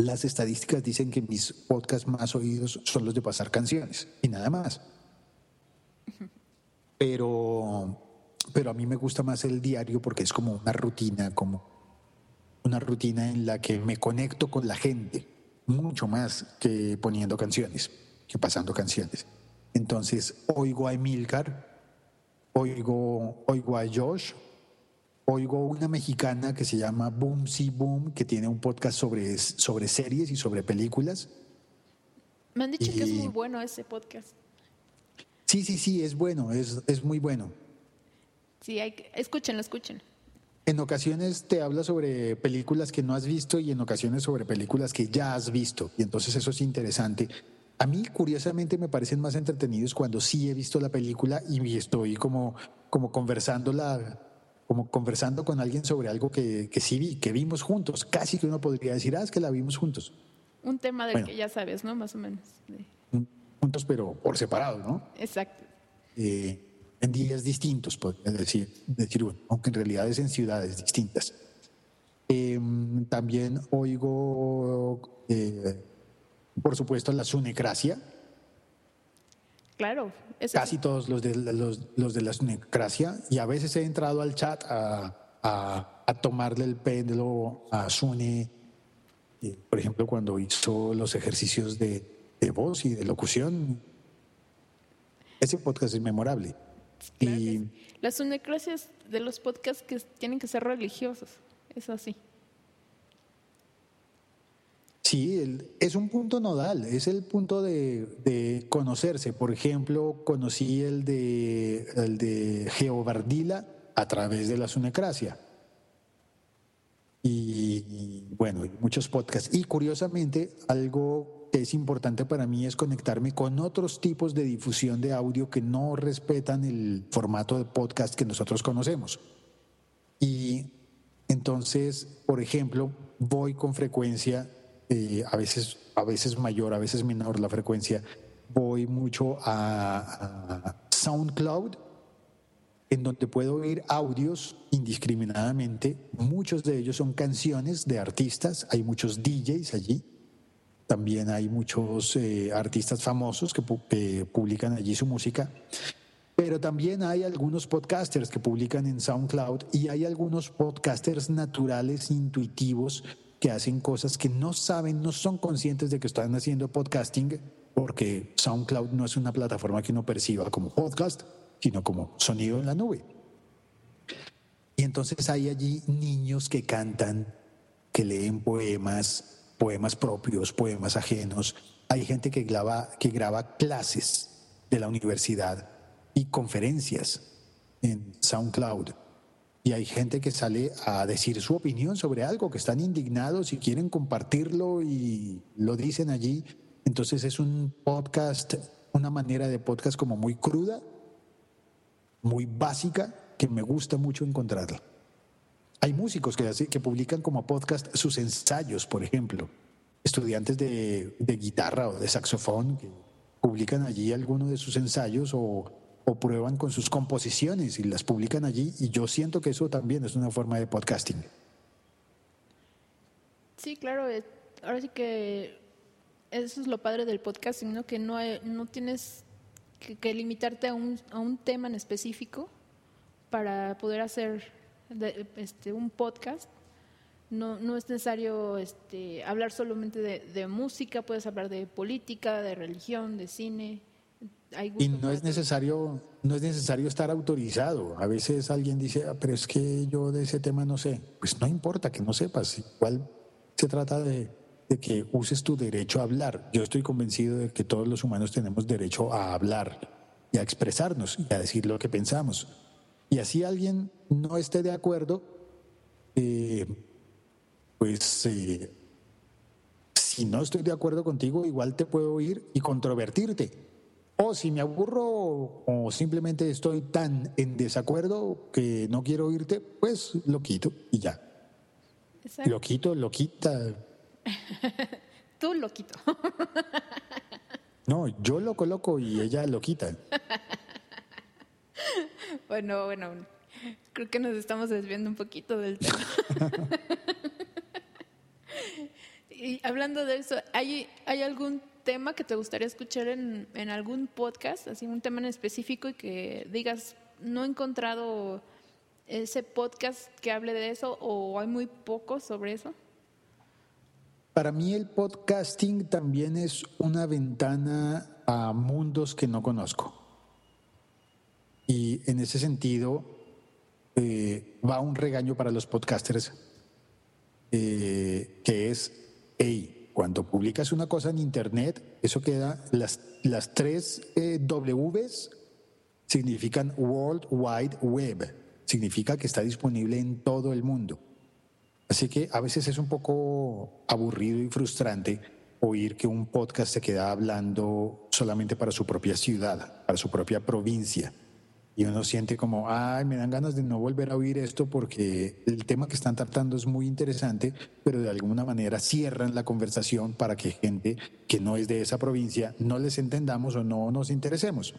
[SPEAKER 2] Las estadísticas dicen que mis podcasts más oídos son los de pasar canciones y nada más. Pero, pero a mí me gusta más el diario porque es como una rutina, como una rutina en la que me conecto con la gente mucho más que poniendo canciones, que pasando canciones. Entonces oigo a Emilcar, oigo, oigo a Josh, oigo una mexicana que se llama Boom Si Boom, que tiene un podcast sobre, sobre series y sobre películas.
[SPEAKER 1] Me han dicho que es muy bueno ese podcast.
[SPEAKER 2] Sí, sí, sí, es bueno, es, es muy bueno.
[SPEAKER 1] Sí, hay que, escúchenlo, escuchen.
[SPEAKER 2] En ocasiones te habla sobre películas que no has visto y en ocasiones sobre películas que ya has visto. Y entonces eso es interesante A mí, curiosamente, me parecen más entretenidos cuando sí he visto la película y estoy como, como conversando la, como conversando con alguien sobre algo que, que sí vi, que vimos juntos. Casi que uno podría decir, ah, es que la vimos juntos.
[SPEAKER 1] Un tema del
[SPEAKER 2] Bueno.
[SPEAKER 1] que ya sabes, ¿no? Más o menos.
[SPEAKER 2] Juntos, pero por separado, ¿no?
[SPEAKER 1] Exacto.
[SPEAKER 2] Eh, en días distintos, podría decir, decir uno, aunque en realidad es en ciudades distintas. Eh, también oigo, eh, por supuesto, la sunecracia.
[SPEAKER 1] Claro.
[SPEAKER 2] Casi todos los de, los, los de la sunecracia. Y a veces he entrado al chat a, a- a tomarle el péndulo a Sune, por ejemplo, cuando hizo los ejercicios de, de voz y de locución. Ese podcast es memorable. y
[SPEAKER 1] Las sunecracias de los podcasts que tienen que ser religiosos. Es así.
[SPEAKER 2] Sí, es un punto nodal, es el punto de, de conocerse. Por ejemplo, conocí el de, el de Geobardila a través de la sunecracia. Y, y, bueno, muchos podcasts. Y curiosamente, algo que es importante para mí es conectarme con otros tipos de difusión de audio que no respetan el formato de podcast que nosotros conocemos. Y entonces, por ejemplo, voy con frecuencia, eh, a, veces, a veces mayor, a veces menor la frecuencia, voy mucho a, a SoundCloud, en donde puedo oír audios indiscriminadamente. Muchos de ellos son canciones de artistas, hay muchos DJs allí. También hay muchos eh, artistas famosos que, pu- que publican allí su música. Pero también hay algunos podcasters que publican en SoundCloud y hay algunos podcasters naturales, intuitivos, que hacen cosas que no saben, no son conscientes de que están haciendo podcasting, porque SoundCloud no es una plataforma que uno perciba como podcast, sino como sonido en la nube. Y entonces hay allí niños que cantan, que leen poemas, poemas propios, poemas ajenos. Hay gente que graba, que graba clases de la universidad y conferencias en SoundCloud. Y hay gente que sale a decir su opinión sobre algo, que están indignados y quieren compartirlo y lo dicen allí. Entonces es un podcast, una manera de podcast como muy cruda, muy básica, que me gusta mucho encontrarla. Hay músicos que, hace- que publican como podcast sus ensayos, por ejemplo. Estudiantes de, de guitarra o de saxofón que publican allí algunos de sus ensayos o, o prueban con sus composiciones y las publican allí. Y yo siento que eso también es una forma de podcasting.
[SPEAKER 1] Sí, claro. eh, Ahora sí que eso es lo padre del podcasting, ¿no? Que no, hay- no tienes que, limitarte a un, a un tema en específico para poder hacer este, un podcast. No, no es necesario este, hablar solamente de música, puedes hablar de política, de religión, de cine. Hay
[SPEAKER 2] Y no es necesario, no es necesario estar autorizado. A veces alguien dice, "Ah, pero es que yo de ese tema no sé. Pues no importa que no sepas. Igual se trata de, de que uses tu derecho a hablar. Yo estoy convencido de que todos los humanos tenemos derecho a hablar y a expresarnos y a decir lo que pensamos. Y así alguien no esté de acuerdo, eh, pues eh, si no estoy de acuerdo contigo, igual te puedo ir y controvertirte. O si me aburro o simplemente estoy tan en desacuerdo que no quiero oírte, pues lo quito y ya.
[SPEAKER 1] Exacto.
[SPEAKER 2] Lo quito, lo quita.
[SPEAKER 1] Tú lo quito.
[SPEAKER 2] No, yo lo coloco y ella lo quita.
[SPEAKER 1] Bueno, bueno, creo que nos estamos desviando un poquito del tema. y hablando de eso, ¿hay, ¿hay algún tema que te gustaría escuchar en, algún podcast, así un tema en específico y que digas, no he encontrado ese podcast que hable de eso o hay muy poco sobre eso?
[SPEAKER 2] Para mí el podcasting también es una ventana a mundos que no conozco. Y en ese sentido eh, va un regaño para los podcasters eh, que es, hey, cuando publicas una cosa en Internet, eso queda, las, las tres eh, Ws significan World Wide Web, significa que está disponible en todo el mundo. Así que a veces es un poco aburrido y frustrante oír que un podcast se queda hablando solamente para su propia ciudad, para su propia provincia. Y uno siente como, ay, me dan ganas de no volver a oír esto porque el tema que están tratando es muy interesante, pero de alguna manera cierran la conversación para que gente que no es de esa provincia no les entendamos o no nos interesemos.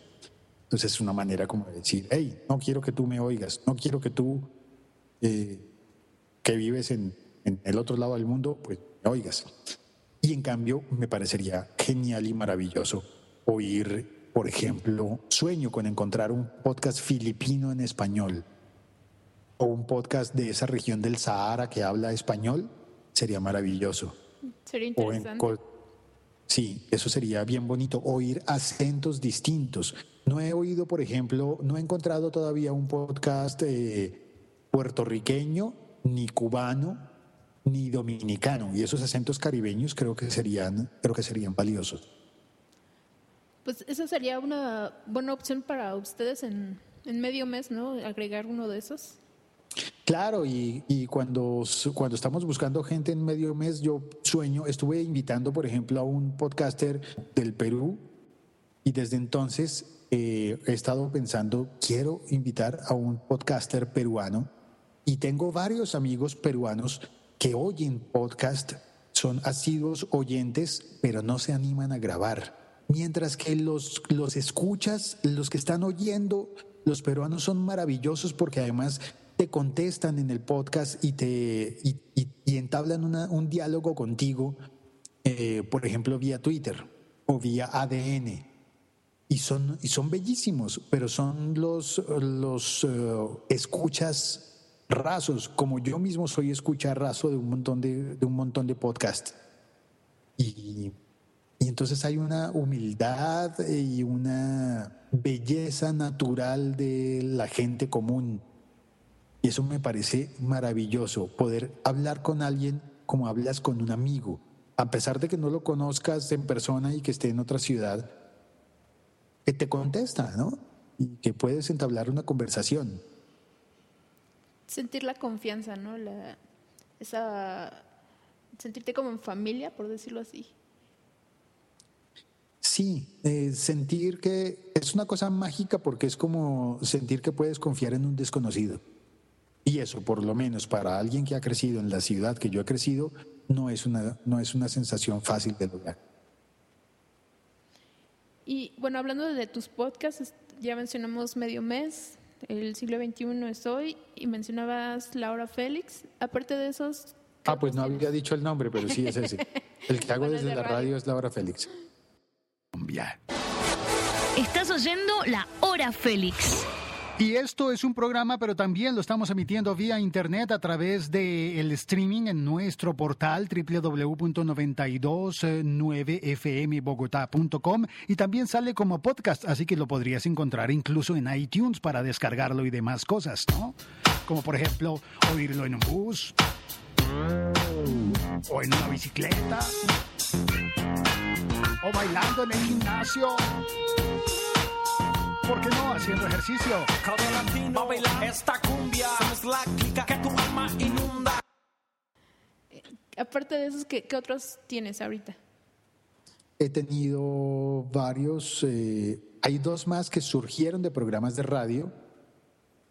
[SPEAKER 2] Entonces es una manera como de decir, hey, no quiero que tú me oigas, no quiero que tú, eh, que vives en, en el otro lado del mundo, pues me oigas. Y en cambio, me parecería genial y maravilloso oír, por ejemplo, sueño con encontrar un podcast filipino en español o un podcast de esa región del Sahara que habla español, sería maravilloso.
[SPEAKER 1] Sería interesante.
[SPEAKER 2] sí, eso sería bien bonito, oír acentos distintos. No he oído, por ejemplo, no he encontrado todavía un podcast eh, puertorriqueño ni cubano ni dominicano y esos acentos caribeños creo que serían creo que serían valiosos.
[SPEAKER 1] Pues esa sería una buena opción para ustedes en, en medio mes, ¿no? Agregar uno de esos.
[SPEAKER 2] Claro, y, y, cuando, cuando estamos buscando gente en medio mes, yo sueño, estuve invitando, por ejemplo, a un podcaster del Perú y desde entonces eh, he estado pensando, quiero invitar a un podcaster peruano y tengo varios amigos peruanos que oyen podcast son asiduos oyentes, pero no se animan a grabar. Mientras que los, los escuchas, los que están oyendo, los peruanos son maravillosos porque además te contestan en el podcast y, te, y, entablan un diálogo contigo, eh, por ejemplo, vía Twitter o vía ADN. Y son, y son bellísimos, pero son los, los eh, escuchas rasos, como yo mismo soy escuchar raso de un montón de, de un montón de podcasts. Y, y entonces hay una humildad y una belleza natural de la gente común. Y eso me parece maravilloso, poder hablar con alguien como hablas con un amigo, a pesar de que no lo conozcas en persona y que esté en otra ciudad, que te contesta, ¿no? Y que puedes entablar una conversación
[SPEAKER 1] sentir la confianza, ¿no? La, esa, sentirte como en familia, por decirlo así.
[SPEAKER 2] Sí, eh, sentir que es una cosa mágica porque es como sentir que puedes confiar en un desconocido. Y eso, por lo menos para alguien que ha crecido en la ciudad que yo he crecido, no es una, no es una sensación fácil de lograr.
[SPEAKER 1] Y bueno, hablando de tus podcasts, ya mencionamos medio mes, el siglo XXI es hoy y mencionabas Laura Félix. Aparte de esos...
[SPEAKER 2] Ah, pues no había dicho el nombre, pero sí es ese. El que hago desde la radio. es Laura Félix.
[SPEAKER 10] Estás oyendo La Hora Félix.
[SPEAKER 8] Y esto es un programa, pero también lo estamos emitiendo vía internet a través del el streaming en nuestro portal www.929fmbogotá.com y también sale como podcast, así que lo podrías encontrar incluso en iTunes para descargarlo y demás cosas, ¿no? Como por ejemplo oírlo en un bus o en una bicicleta o bailando en el gimnasio. ¿por qué no? Haciendo ejercicio. Cada latino baila esta cumbia. Somos la
[SPEAKER 1] clica que tu alma inunda. Eh, aparte de esos, ¿qué, ¿qué, otros tienes ahorita?
[SPEAKER 2] He tenido varios. Eh, hay dos más que surgieron de programas de radio.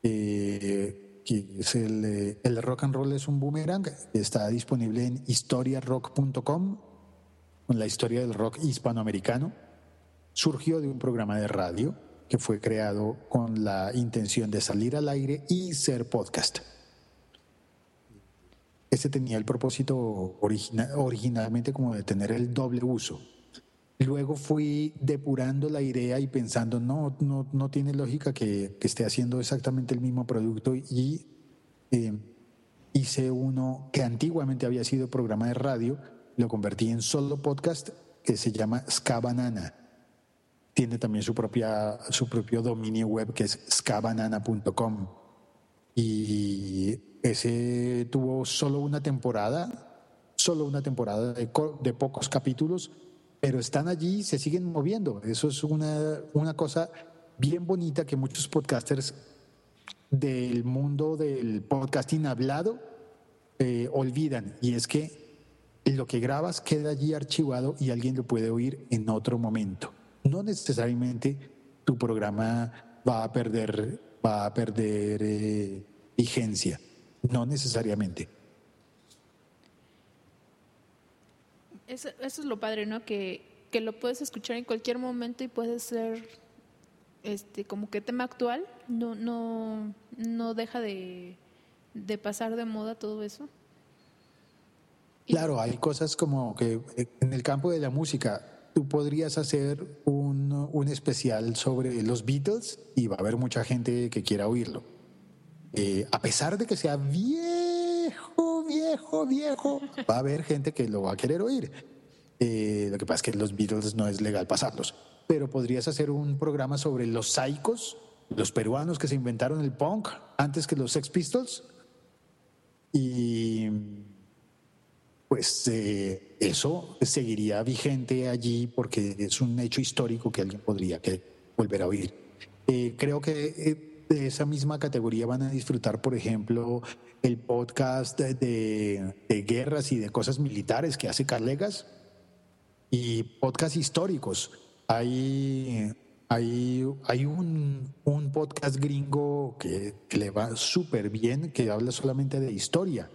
[SPEAKER 2] Eh, que es el, el rock and roll es un boomerang. Está disponible en historiarock.com con la historia del rock hispanoamericano. Surgió de un programa de radio que fue creado con la intención de salir al aire y ser podcast. Este tenía el propósito originalmente como de tener el doble uso. Luego fui depurando la idea y pensando, no, no, no tiene lógica que, esté haciendo exactamente el mismo producto y eh, hice uno que antiguamente había sido programa de radio, lo convertí en solo podcast que se llama Ska Banana tiene también su, propia, su propio dominio web que es scabanana.com. Y ese tuvo solo una temporada, solo una temporada de, de, pocos capítulos, pero están allí se siguen moviendo. Eso es una, una cosa bien bonita que muchos podcasters del mundo del podcasting hablado eh, olvidan. Y es que lo que grabas queda allí archivado y alguien lo puede oír en otro momento. No necesariamente tu programa va a perder, va a perder eh, vigencia, no necesariamente.
[SPEAKER 1] Eso, eso es lo padre, ¿no? Que, que lo puedes escuchar en cualquier momento y puede ser este como que tema actual, no, no, no deja de, de pasar de moda todo eso.
[SPEAKER 2] Claro, hay cosas como que eh, en el campo de la música tú podrías hacer un, un especial sobre los Beatles y va a haber mucha gente que quiera oírlo. Eh, a pesar de que sea viejo, viejo, viejo, va a haber gente que lo va a querer oír. Eh, lo que pasa es que los Beatles no es legal pasarlos. Pero podrías hacer un programa sobre los Psychos, los peruanos que se inventaron el punk antes que los Sex Pistols. Y pues eh, eso seguiría vigente allí porque es un hecho histórico que alguien podría volver a oír. Eh, creo que eh, de esa misma categoría van a disfrutar, por ejemplo, el podcast de, de guerras y de cosas militares que hace Carlegas y podcasts históricos. Hay, hay, hay un, un podcast gringo que, que le va súper bien, que habla solamente de historia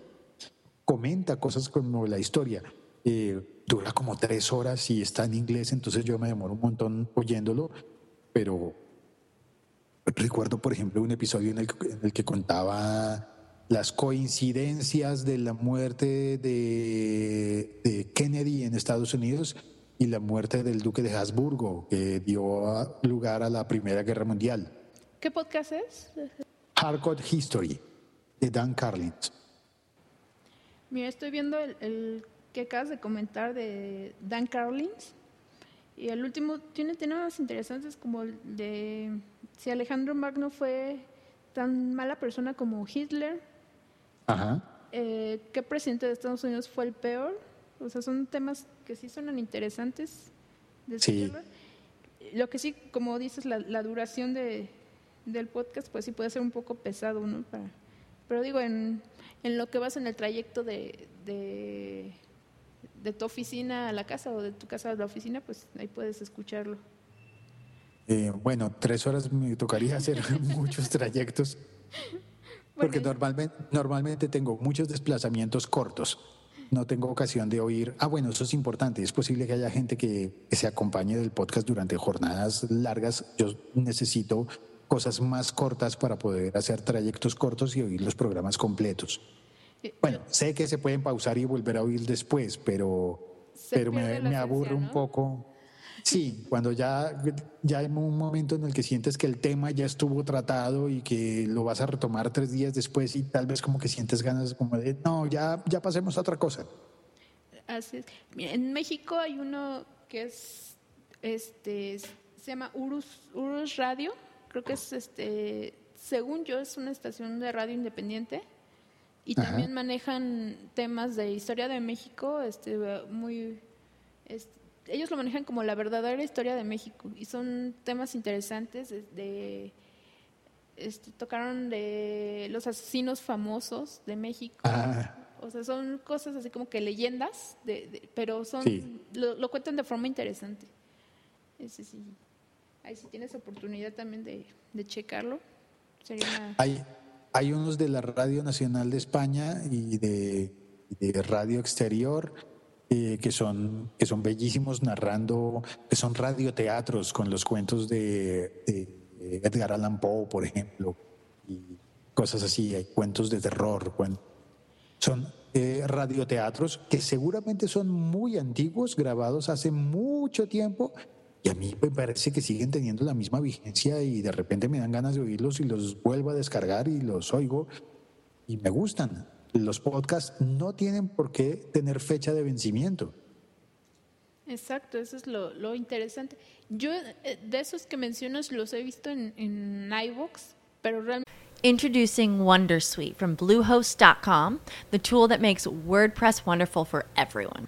[SPEAKER 2] comenta cosas como la historia. Eh, dura como tres horas y está en inglés, entonces yo me demoro un montón oyéndolo, pero recuerdo, por ejemplo, un episodio en el, en el que contaba las coincidencias de la muerte de, de, Kennedy en Estados Unidos y la muerte del duque de Habsburgo, que dio lugar a la Primera Guerra Mundial.
[SPEAKER 1] ¿Qué podcast es?
[SPEAKER 2] Hardcore History, de Dan Carlins.
[SPEAKER 1] Mira, estoy viendo el, el, que acabas de comentar de Dan Carlins. Y el último tiene temas interesantes como el de si Alejandro Magno fue tan mala persona como Hitler.
[SPEAKER 2] Ajá.
[SPEAKER 1] Eh, ¿Qué presidente de Estados Unidos fue el peor? O sea, son temas que sí suenan interesantes. De
[SPEAKER 2] sí.
[SPEAKER 1] Lo que sí, como dices, la, la duración de, del podcast, pues sí puede ser un poco pesado, ¿no? Para, pero digo, en, en lo que vas en el trayecto de, de, de, tu oficina a la casa o de tu casa a la oficina, pues ahí puedes escucharlo.
[SPEAKER 2] Eh, bueno, tres horas me tocaría hacer muchos trayectos, porque bueno, normalmente, normalmente tengo muchos desplazamientos cortos. No tengo ocasión de oír. Ah, bueno, eso es importante. Es posible que haya gente que, que se acompañe del podcast durante jornadas largas. Yo necesito cosas más cortas para poder hacer trayectos cortos y oír los programas completos. Bueno, sé que se pueden pausar y volver a oír después, pero, pero me, me aburre ¿no? un poco. Sí, cuando ya, ya hay un momento en el que sientes que el tema ya estuvo tratado y que lo vas a retomar tres días después y tal vez como que sientes ganas como de, no, ya, ya pasemos a otra cosa.
[SPEAKER 1] Así es. En México hay uno que es, este, se llama Urus, Urus Radio creo que es este según yo es una estación de radio independiente y Ajá. también manejan temas de historia de México este muy este, ellos lo manejan como la verdadera historia de México y son temas interesantes de, de este, tocaron de los asesinos famosos de México
[SPEAKER 2] ah.
[SPEAKER 1] o sea son cosas así como que leyendas de, de, pero son
[SPEAKER 2] sí.
[SPEAKER 1] lo, lo, cuentan de forma interesante ese sí ahí si tienes oportunidad también de, de checarlo. Sería
[SPEAKER 2] hay, hay unos de la Radio Nacional de España y de, Radio Exterior eh, que, son, que son bellísimos narrando, que son radioteatros con los cuentos de, Edgar Allan Poe, por ejemplo, y cosas así, hay cuentos de terror. Son eh, radioteatros que seguramente son muy antiguos, grabados hace mucho tiempo, y a mí me parece que siguen teniendo la misma vigencia y de repente me dan ganas de oírlos y los vuelvo a descargar y los oigo y me gustan. Los podcasts no tienen por qué tener fecha de vencimiento.
[SPEAKER 1] Exacto, eso es lo, lo interesante. Yo eh, de esos que mencionas los he visto en, en iVoox, pero realmente...
[SPEAKER 9] Introducing Wondersuite from Bluehost.com, the tool that makes WordPress wonderful for everyone.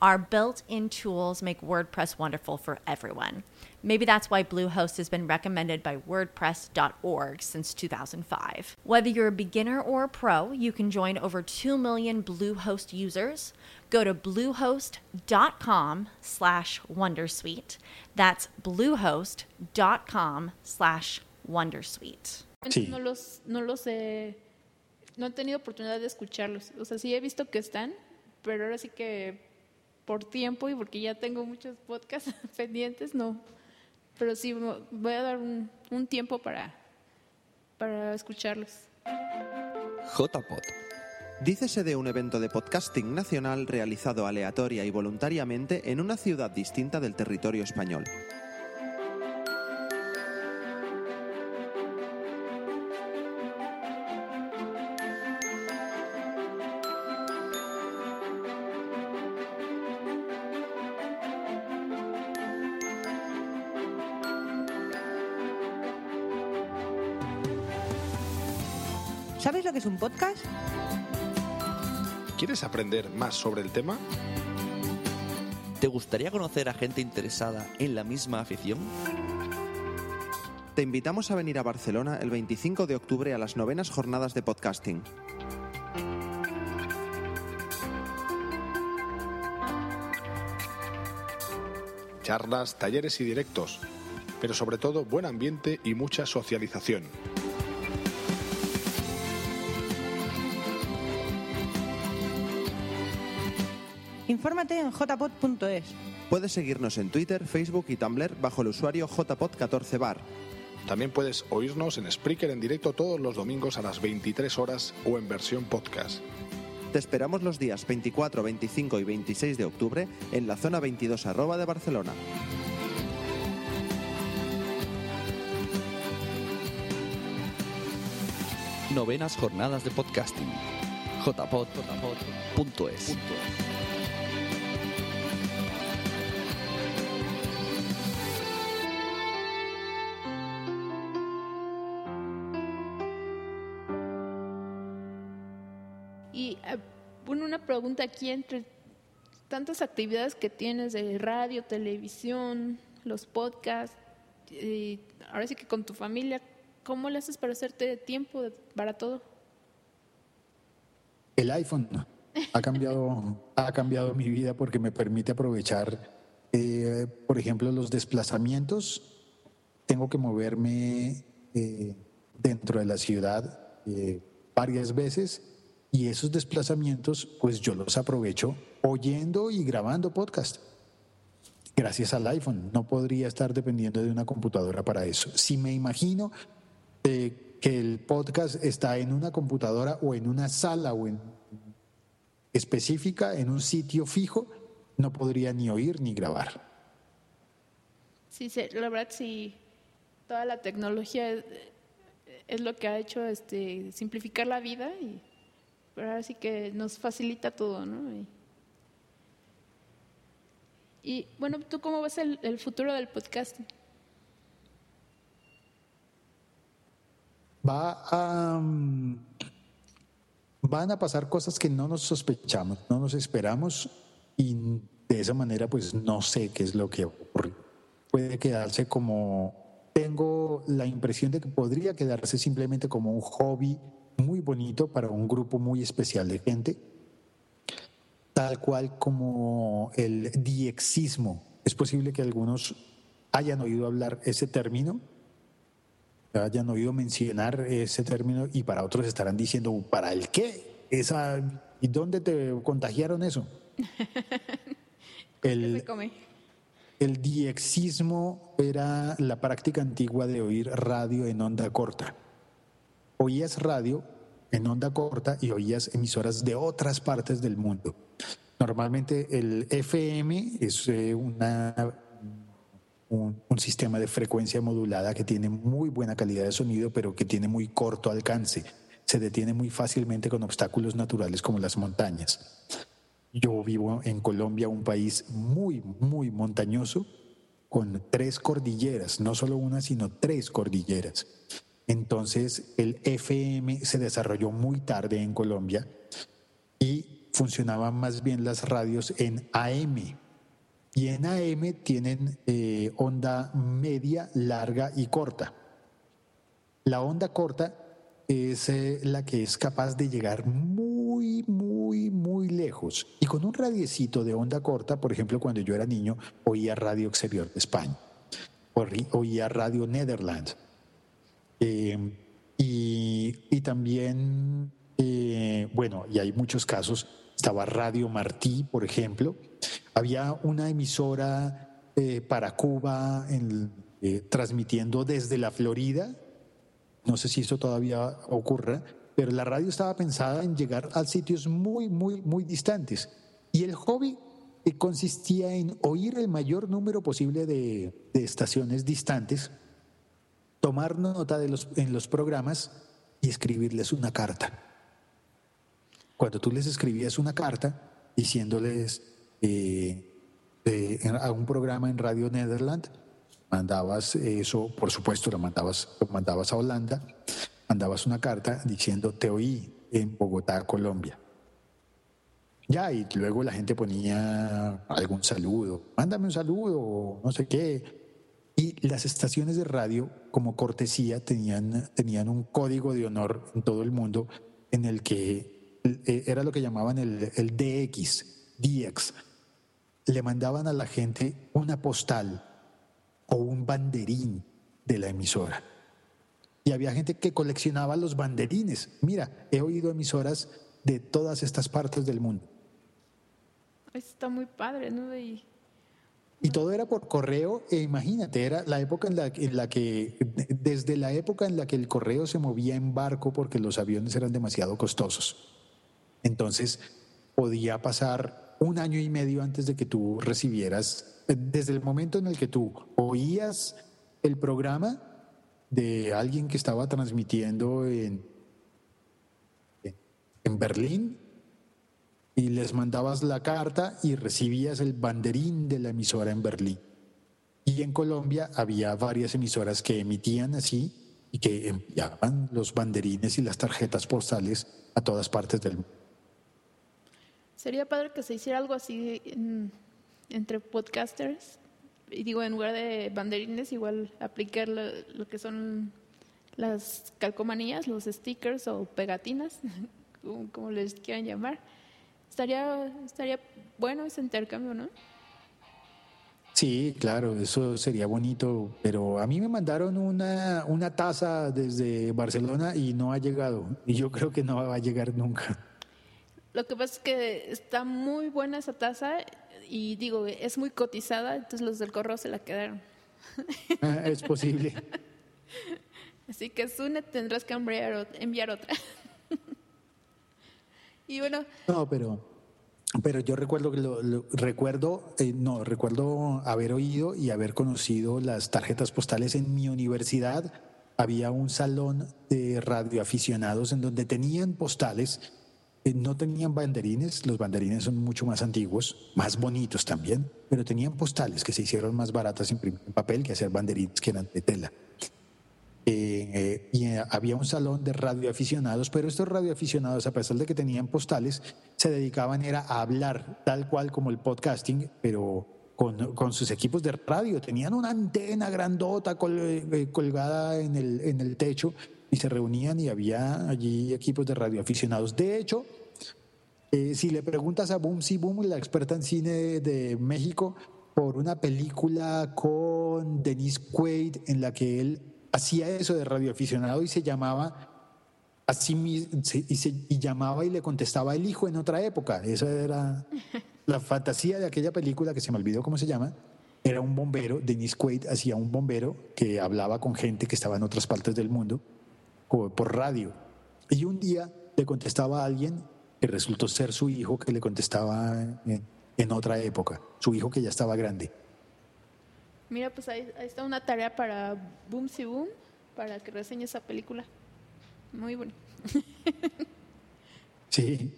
[SPEAKER 9] Our built in tools make WordPress wonderful for everyone. Maybe that's why Bluehost has been recommended by WordPress.org since 2005. Whether you're a beginner or a pro, you can join over 2 million Bluehost users. Go to bluehost.com slash Wondersuite. That's bluehost.com slash Wondersuite.
[SPEAKER 1] Sí. No los, no los he, no he tenido oportunidad de escucharlos. O sea, sí he visto que están, pero ahora sí que por tiempo y porque ya tengo muchos podcasts pendientes, no. Pero sí, voy a dar un, un tiempo para, para escucharlos.
[SPEAKER 11] JPod. Dícese de un evento de podcasting nacional realizado aleatoria y voluntariamente en una ciudad distinta del territorio español.
[SPEAKER 12] ¿Quieres aprender más sobre el tema?
[SPEAKER 13] ¿Te gustaría conocer a gente interesada en la misma afición?
[SPEAKER 11] Te invitamos a venir a Barcelona el 25 de octubre a las novenas jornadas de podcasting.
[SPEAKER 12] Charlas, talleres y directos, pero sobre todo buen ambiente y mucha socialización.
[SPEAKER 14] Infórmate en jpod.es.
[SPEAKER 11] Puedes seguirnos en Twitter, Facebook y Tumblr bajo el usuario jpod14bar.
[SPEAKER 12] También puedes oírnos en Spreaker en directo todos los domingos a las 23 horas o en versión podcast.
[SPEAKER 11] Te esperamos los días 24, 25 y 26 de octubre en la zona 22 arroba de Barcelona.
[SPEAKER 13] Novenas jornadas de podcasting. jpod.es.
[SPEAKER 1] aquí entre tantas actividades que tienes de radio, televisión, los podcasts, y ahora sí que con tu familia, ¿cómo le haces para hacerte tiempo para todo?
[SPEAKER 2] El iPhone ha cambiado, ha cambiado mi vida porque me permite aprovechar, eh, por ejemplo, los desplazamientos. Tengo que moverme eh, dentro de la ciudad eh, varias veces y esos desplazamientos, pues yo los aprovecho oyendo y grabando podcast. Gracias al iPhone, no podría estar dependiendo de una computadora para eso. Si me imagino eh, que el podcast está en una computadora o en una sala o en específica, en un sitio fijo, no podría ni oír ni grabar.
[SPEAKER 1] Sí, la verdad sí, toda la tecnología es, es lo que ha hecho este, simplificar la vida y pero ahora sí que nos facilita todo, ¿no? Y, y, bueno, ¿tú cómo ves el, el futuro del podcast?
[SPEAKER 2] Va a, mm, van a pasar cosas que no nos sospechamos, no nos esperamos y de esa manera pues no sé qué es lo que ocurre. Puede quedarse como, tengo la impresión de que podría quedarse simplemente como un hobby muy bonito para un grupo muy especial de gente, tal cual como el diexismo. Es posible que algunos hayan oído hablar ese término, hayan oído mencionar ese término y para otros estarán diciendo, ¿para el qué? Esa, ¿Y dónde te contagiaron eso? El, el diexismo era la práctica antigua de oír radio en onda corta. Oías radio en onda corta y oías emisoras de otras partes del mundo. Normalmente el FM es eh, un, un sistema de frecuencia modulada que tiene muy buena calidad de sonido, pero que tiene muy corto alcance. Se detiene muy fácilmente con obstáculos naturales como las montañas. Yo vivo en Colombia, un país muy, muy montañoso, con tres cordilleras, no solo una, sino tres cordilleras. Entonces el FM se desarrolló muy tarde en Colombia y funcionaban más bien las radios en AM. Y en AM tienen eh, onda media, larga y corta. La onda corta es eh, la que es capaz de llegar muy, muy, muy lejos. Y con un radiecito de onda corta, por ejemplo, cuando yo era niño, oía Radio Exterior de España, oía Radio Netherlands. Eh, y, y, también, eh, bueno, y hay muchos casos, estaba Radio Martí, por ejemplo. Había una emisora eh, para Cuba en, eh, transmitiendo desde la Florida, no sé si eso todavía ocurre, pero la radio estaba pensada en llegar a sitios muy, muy, muy distantes. Y el hobby consistía en oír el mayor número posible de, de estaciones distantes, tomar nota de los, en los programas y escribirles una carta. Cuando tú les escribías una carta diciéndoles eh, a un programa en Radio Netherlands, mandabas eso, por supuesto, lo mandabas, lo mandabas a Holanda, mandabas una carta diciendo te oí en Bogotá, Colombia. Ya, y luego la gente ponía algún saludo, mándame un saludo, no sé qué. Y las estaciones de radio, como cortesía, tenían, tenían un código de honor en todo el mundo en el que eh, era lo que llamaban el, el DX, DX. Le mandaban a la gente una postal o un banderín de la emisora. Y había gente que coleccionaba los banderines. Mira, he oído emisoras de todas estas partes del mundo.
[SPEAKER 1] Está muy padre, ¿no? Y,
[SPEAKER 2] y todo era por correo, e imagínate, era la época en la, en la que, desde la época en la que el correo se movía en barco porque los aviones eran demasiado costosos. Entonces, podía pasar un año y medio antes de que tú recibieras, desde el momento en el que tú oías el programa de alguien que estaba transmitiendo en, en Berlín y les mandabas la carta y recibías el banderín de la emisora en Berlín. Y en Colombia había varias emisoras que emitían así y que enviaban los banderines y las tarjetas postales a todas partes del mundo.
[SPEAKER 1] Sería padre que se hiciera algo así en, entre podcasters. Y digo, en lugar de banderines, igual aplicar lo, que son las calcomanías, los stickers o pegatinas, como les quieran llamar. Estaría, estaría bueno ese intercambio, ¿no?
[SPEAKER 2] Sí, claro, eso sería bonito, pero a mí me mandaron una, una taza desde Barcelona y no ha llegado, y yo creo que no va a llegar nunca.
[SPEAKER 1] Lo que pasa es que está muy buena esa taza y digo, es muy cotizada, entonces los del correo se la quedaron.
[SPEAKER 2] Ah, es posible.
[SPEAKER 1] Así que Sune tendrás que enviar, enviar otra.
[SPEAKER 2] No, pero, pero yo recuerdo que lo, recuerdo, eh, no, recuerdo haber oído y haber conocido las tarjetas postales en mi universidad. Había un salón de radioaficionados en donde tenían postales no tenían banderines, los banderines son mucho más antiguos, más bonitos también, pero tenían postales que se hicieron más baratas imprimir en papel que hacer banderines que eran de tela. Eh, eh, y eh, había un salón de radioaficionados, pero estos radioaficionados, a pesar de que tenían postales, se dedicaban era a hablar tal cual como el podcasting, pero con, con sus equipos de radio. Tenían una antena grandota col, colgada en el, en el techo y se reunían y había allí equipos de radioaficionados. De hecho, eh, si le preguntas a Boom Si Boom, la experta en cine de México, por una película con Denise Quaid en la que él hacía eso de radioaficionado y se llamaba así y, se, llamaba y le contestaba el hijo en otra época. Esa era la fantasía de aquella película que se me olvidó cómo se llama. Era un bombero, Denise Quaid hacía un bombero que hablaba con gente que estaba en otras partes del mundo por radio. Y un día le contestaba a alguien que resultó ser su hijo que le contestaba en, otra época, su hijo que ya estaba grande.
[SPEAKER 1] Mira, pues ahí, ahí está una tarea para Boom Si Boom, para que reseñe esa película. Muy bueno.
[SPEAKER 2] Sí.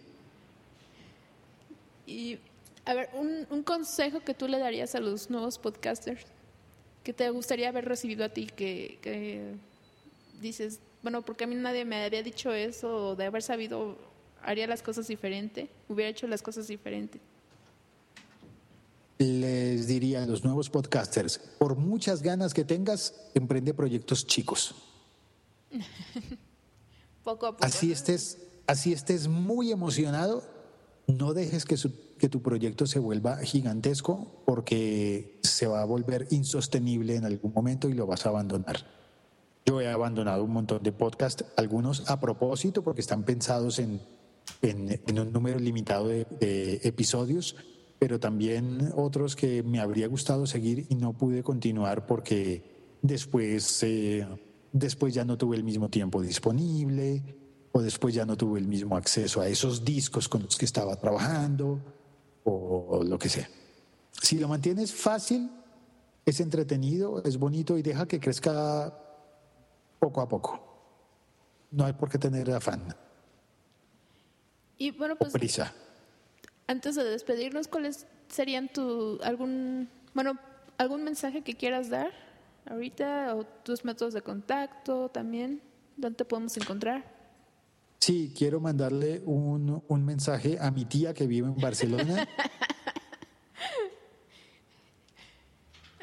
[SPEAKER 1] Y, a ver, un, un consejo que tú le darías a los nuevos podcasters que te gustaría haber recibido a ti, que, que dices, bueno, porque a mí nadie me había dicho eso, o de haber sabido, haría las cosas diferente, hubiera hecho las cosas diferente.
[SPEAKER 2] Les diría a los nuevos podcasters, por muchas ganas que tengas, emprende proyectos chicos.
[SPEAKER 1] poco a poco.
[SPEAKER 2] Así estés, así estés muy emocionado, no dejes que, su- que tu proyecto se vuelva gigantesco porque se va a volver insostenible en algún momento y lo vas a abandonar. Yo he abandonado un montón de podcasts, algunos a propósito porque están pensados en, en- en un número limitado de, de episodios, pero también otros que me habría gustado seguir y no pude continuar porque después, eh, después ya no tuve el mismo tiempo disponible o después ya no tuve el mismo acceso a esos discos con los que estaba trabajando o, o lo que sea. Si lo mantienes fácil, es entretenido, es bonito y deja que crezca poco a poco. No hay por qué tener afán
[SPEAKER 1] Y bueno,
[SPEAKER 2] o
[SPEAKER 1] pues
[SPEAKER 2] prisa.
[SPEAKER 1] Antes de despedirnos, ¿cuáles serían tu algún bueno algún mensaje que quieras dar ahorita o tus métodos de contacto también? ¿Dónde te podemos encontrar?
[SPEAKER 2] Sí, quiero mandarle un, un mensaje a mi tía que vive en Barcelona.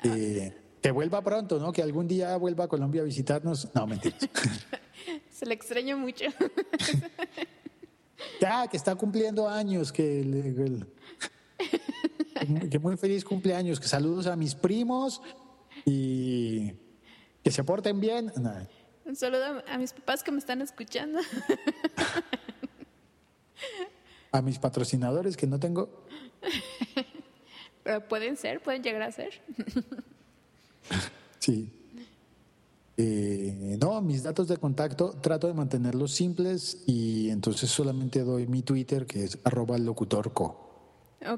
[SPEAKER 2] Eh, que vuelva pronto, ¿no? Que algún día vuelva a Colombia a visitarnos. No, mentiras.
[SPEAKER 1] Se le extraña mucho.
[SPEAKER 2] ya, que está cumpliendo años, que, muy feliz cumpleaños, que saludos a mis primos y que se porten bien. No,
[SPEAKER 1] Un saludo a mis papás que me están escuchando.
[SPEAKER 2] a mis patrocinadores que no tengo.
[SPEAKER 1] Pero pueden ser, pueden llegar a ser.
[SPEAKER 2] Sí. Eh, no, mis datos de contacto trato de mantenerlos simples y entonces solamente doy mi Twitter que es arroba locutorco.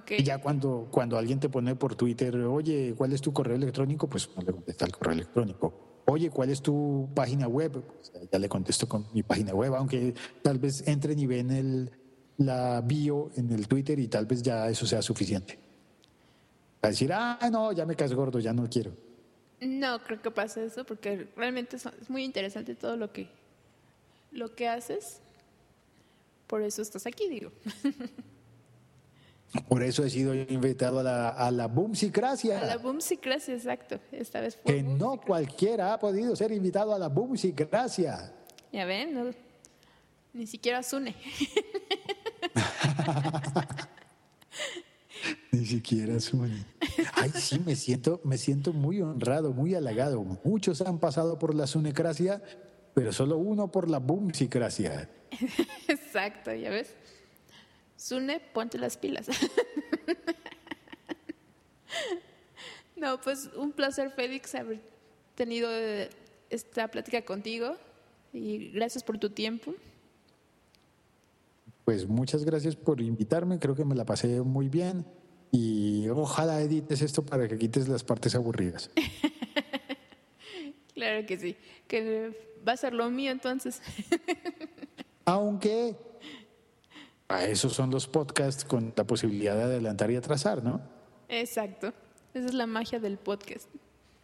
[SPEAKER 2] Y ya cuando, cuando alguien te pone por Twitter, oye, ¿cuál es tu correo electrónico? Pues no le contesta el correo electrónico. Oye, ¿cuál es tu página web? Pues ya le contesto con mi página web, aunque tal vez entren y ven el, la bio en el Twitter y tal vez ya eso sea suficiente. Para decir, ah, no, ya me caes gordo, ya no quiero.
[SPEAKER 1] No creo que pase eso porque realmente es muy interesante todo lo que lo que haces. Por eso estás aquí, digo.
[SPEAKER 2] Por eso he sido invitado a la, a la Boomsicracia.
[SPEAKER 1] A la gracias, exacto. Esta vez fue.
[SPEAKER 2] Que no cualquiera ha podido ser invitado a la Boomsicracia.
[SPEAKER 1] Ya ven, no- ni siquiera Sune.
[SPEAKER 2] Ni siquiera suena. Ay, sí, me siento, me siento muy honrado, muy halagado. Muchos han pasado por la Sunecracia, pero solo uno por la Boomsicracia.
[SPEAKER 1] Exacto, ya ves. Sune, ponte las pilas. no, pues un placer, Félix, haber tenido eh, esta plática contigo y gracias por tu tiempo.
[SPEAKER 2] Pues muchas gracias por invitarme, creo que me la pasé muy bien y ojalá edites esto para que quites las partes aburridas.
[SPEAKER 1] Claro que sí, que va a ser lo mío entonces.
[SPEAKER 2] Aunque a esos son los podcasts con la posibilidad de adelantar y atrasar, ¿no?
[SPEAKER 1] Exacto, esa es la magia del podcast.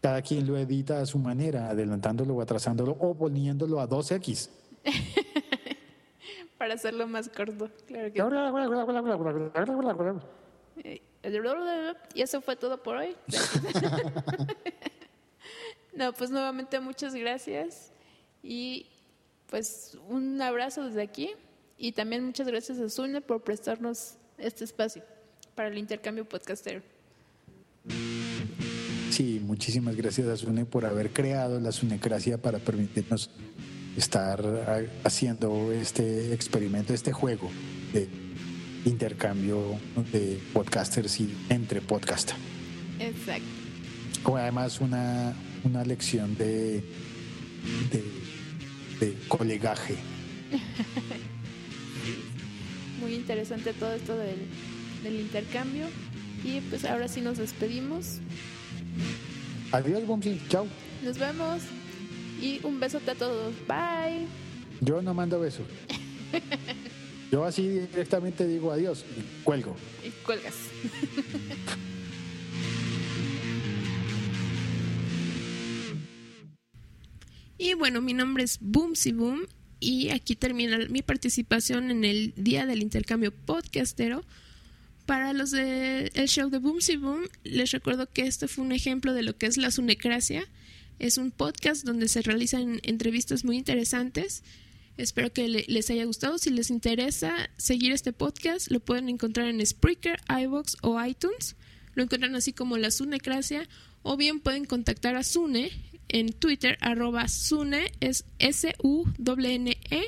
[SPEAKER 2] Cada quien lo edita a su manera, adelantándolo o atrasándolo o poniéndolo a 2X.
[SPEAKER 1] Para hacerlo más corto, claro que Eh, Y eso fue todo por hoy. no, pues nuevamente muchas gracias y pues un abrazo desde aquí y también muchas gracias a Zune por prestarnos este espacio para el intercambio podcastero.
[SPEAKER 2] Sí, muchísimas gracias a Sune por haber creado la Sunecracia para permitirnos estar ah, haciendo este experimento, este juego de intercambio de podcasters y entre podcast.
[SPEAKER 1] Exacto.
[SPEAKER 2] Como además una, una lección de, de, de colegaje.
[SPEAKER 1] Muy interesante todo esto del, del intercambio y pues ahora sí nos despedimos.
[SPEAKER 2] Adiós, Bumsy. Chao.
[SPEAKER 1] Nos vemos. Y un besote a todos. Bye.
[SPEAKER 2] Yo no mando beso. Yo así directamente digo adiós y cuelgo.
[SPEAKER 1] Y cuelgas. Y bueno, mi nombre es Boomsy Boom y aquí termina mi participación en el Día del Intercambio Podcastero. Para los del show de Boomsy Boom, les recuerdo que este fue un ejemplo de lo que es la sunecracia. Es un podcast donde se realizan entrevistas muy interesantes. Espero que les haya gustado. Si les interesa seguir este podcast, lo pueden encontrar en Spreaker, iVoox o iTunes. Lo encuentran así como la Sunecracia. O bien pueden contactar a Sune en Twitter, arroba Sune, es S-U-N-E.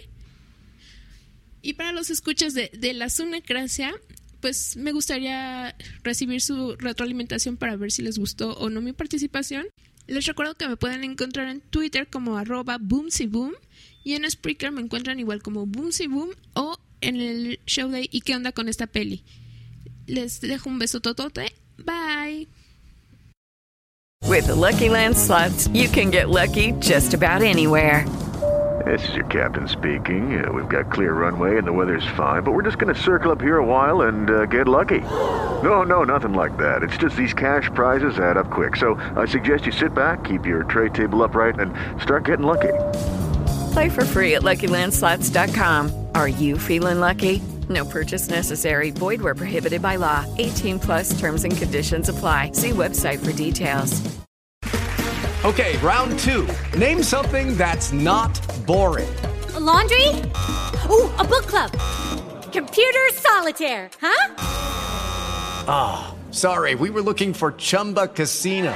[SPEAKER 1] Y para los escuchas de, de la Sunecracia, pues me gustaría recibir su retroalimentación para ver si les gustó o no mi participación. Les recuerdo que me pueden encontrar en Twitter como arroba boomsyboom y en Spreaker me encuentran igual como boomsyboom o en el show de ¿Y qué onda con esta peli? Les dejo un beso totote. Bye.
[SPEAKER 15] With the Lucky Land slots, you can get lucky just about anywhere.
[SPEAKER 16] This is your captain speaking. Uh, we've got clear runway and the weather's fine, but we're just going to circle up here a while and uh, get lucky. No, no, nothing like that. It's just these cash prizes add up quick. So I suggest you sit back, keep your tray table upright, and start getting lucky.
[SPEAKER 15] Play for free at LuckyLandSlots.com. Are you feeling lucky? No purchase necessary. Void where prohibited by law. 18 plus terms and conditions apply. See website for details.
[SPEAKER 17] Okay, round two. Name something that's not boring.
[SPEAKER 18] A laundry? Ooh, a book club. Computer solitaire, huh?
[SPEAKER 17] Ah, oh, sorry. We were looking for Chumba Casino.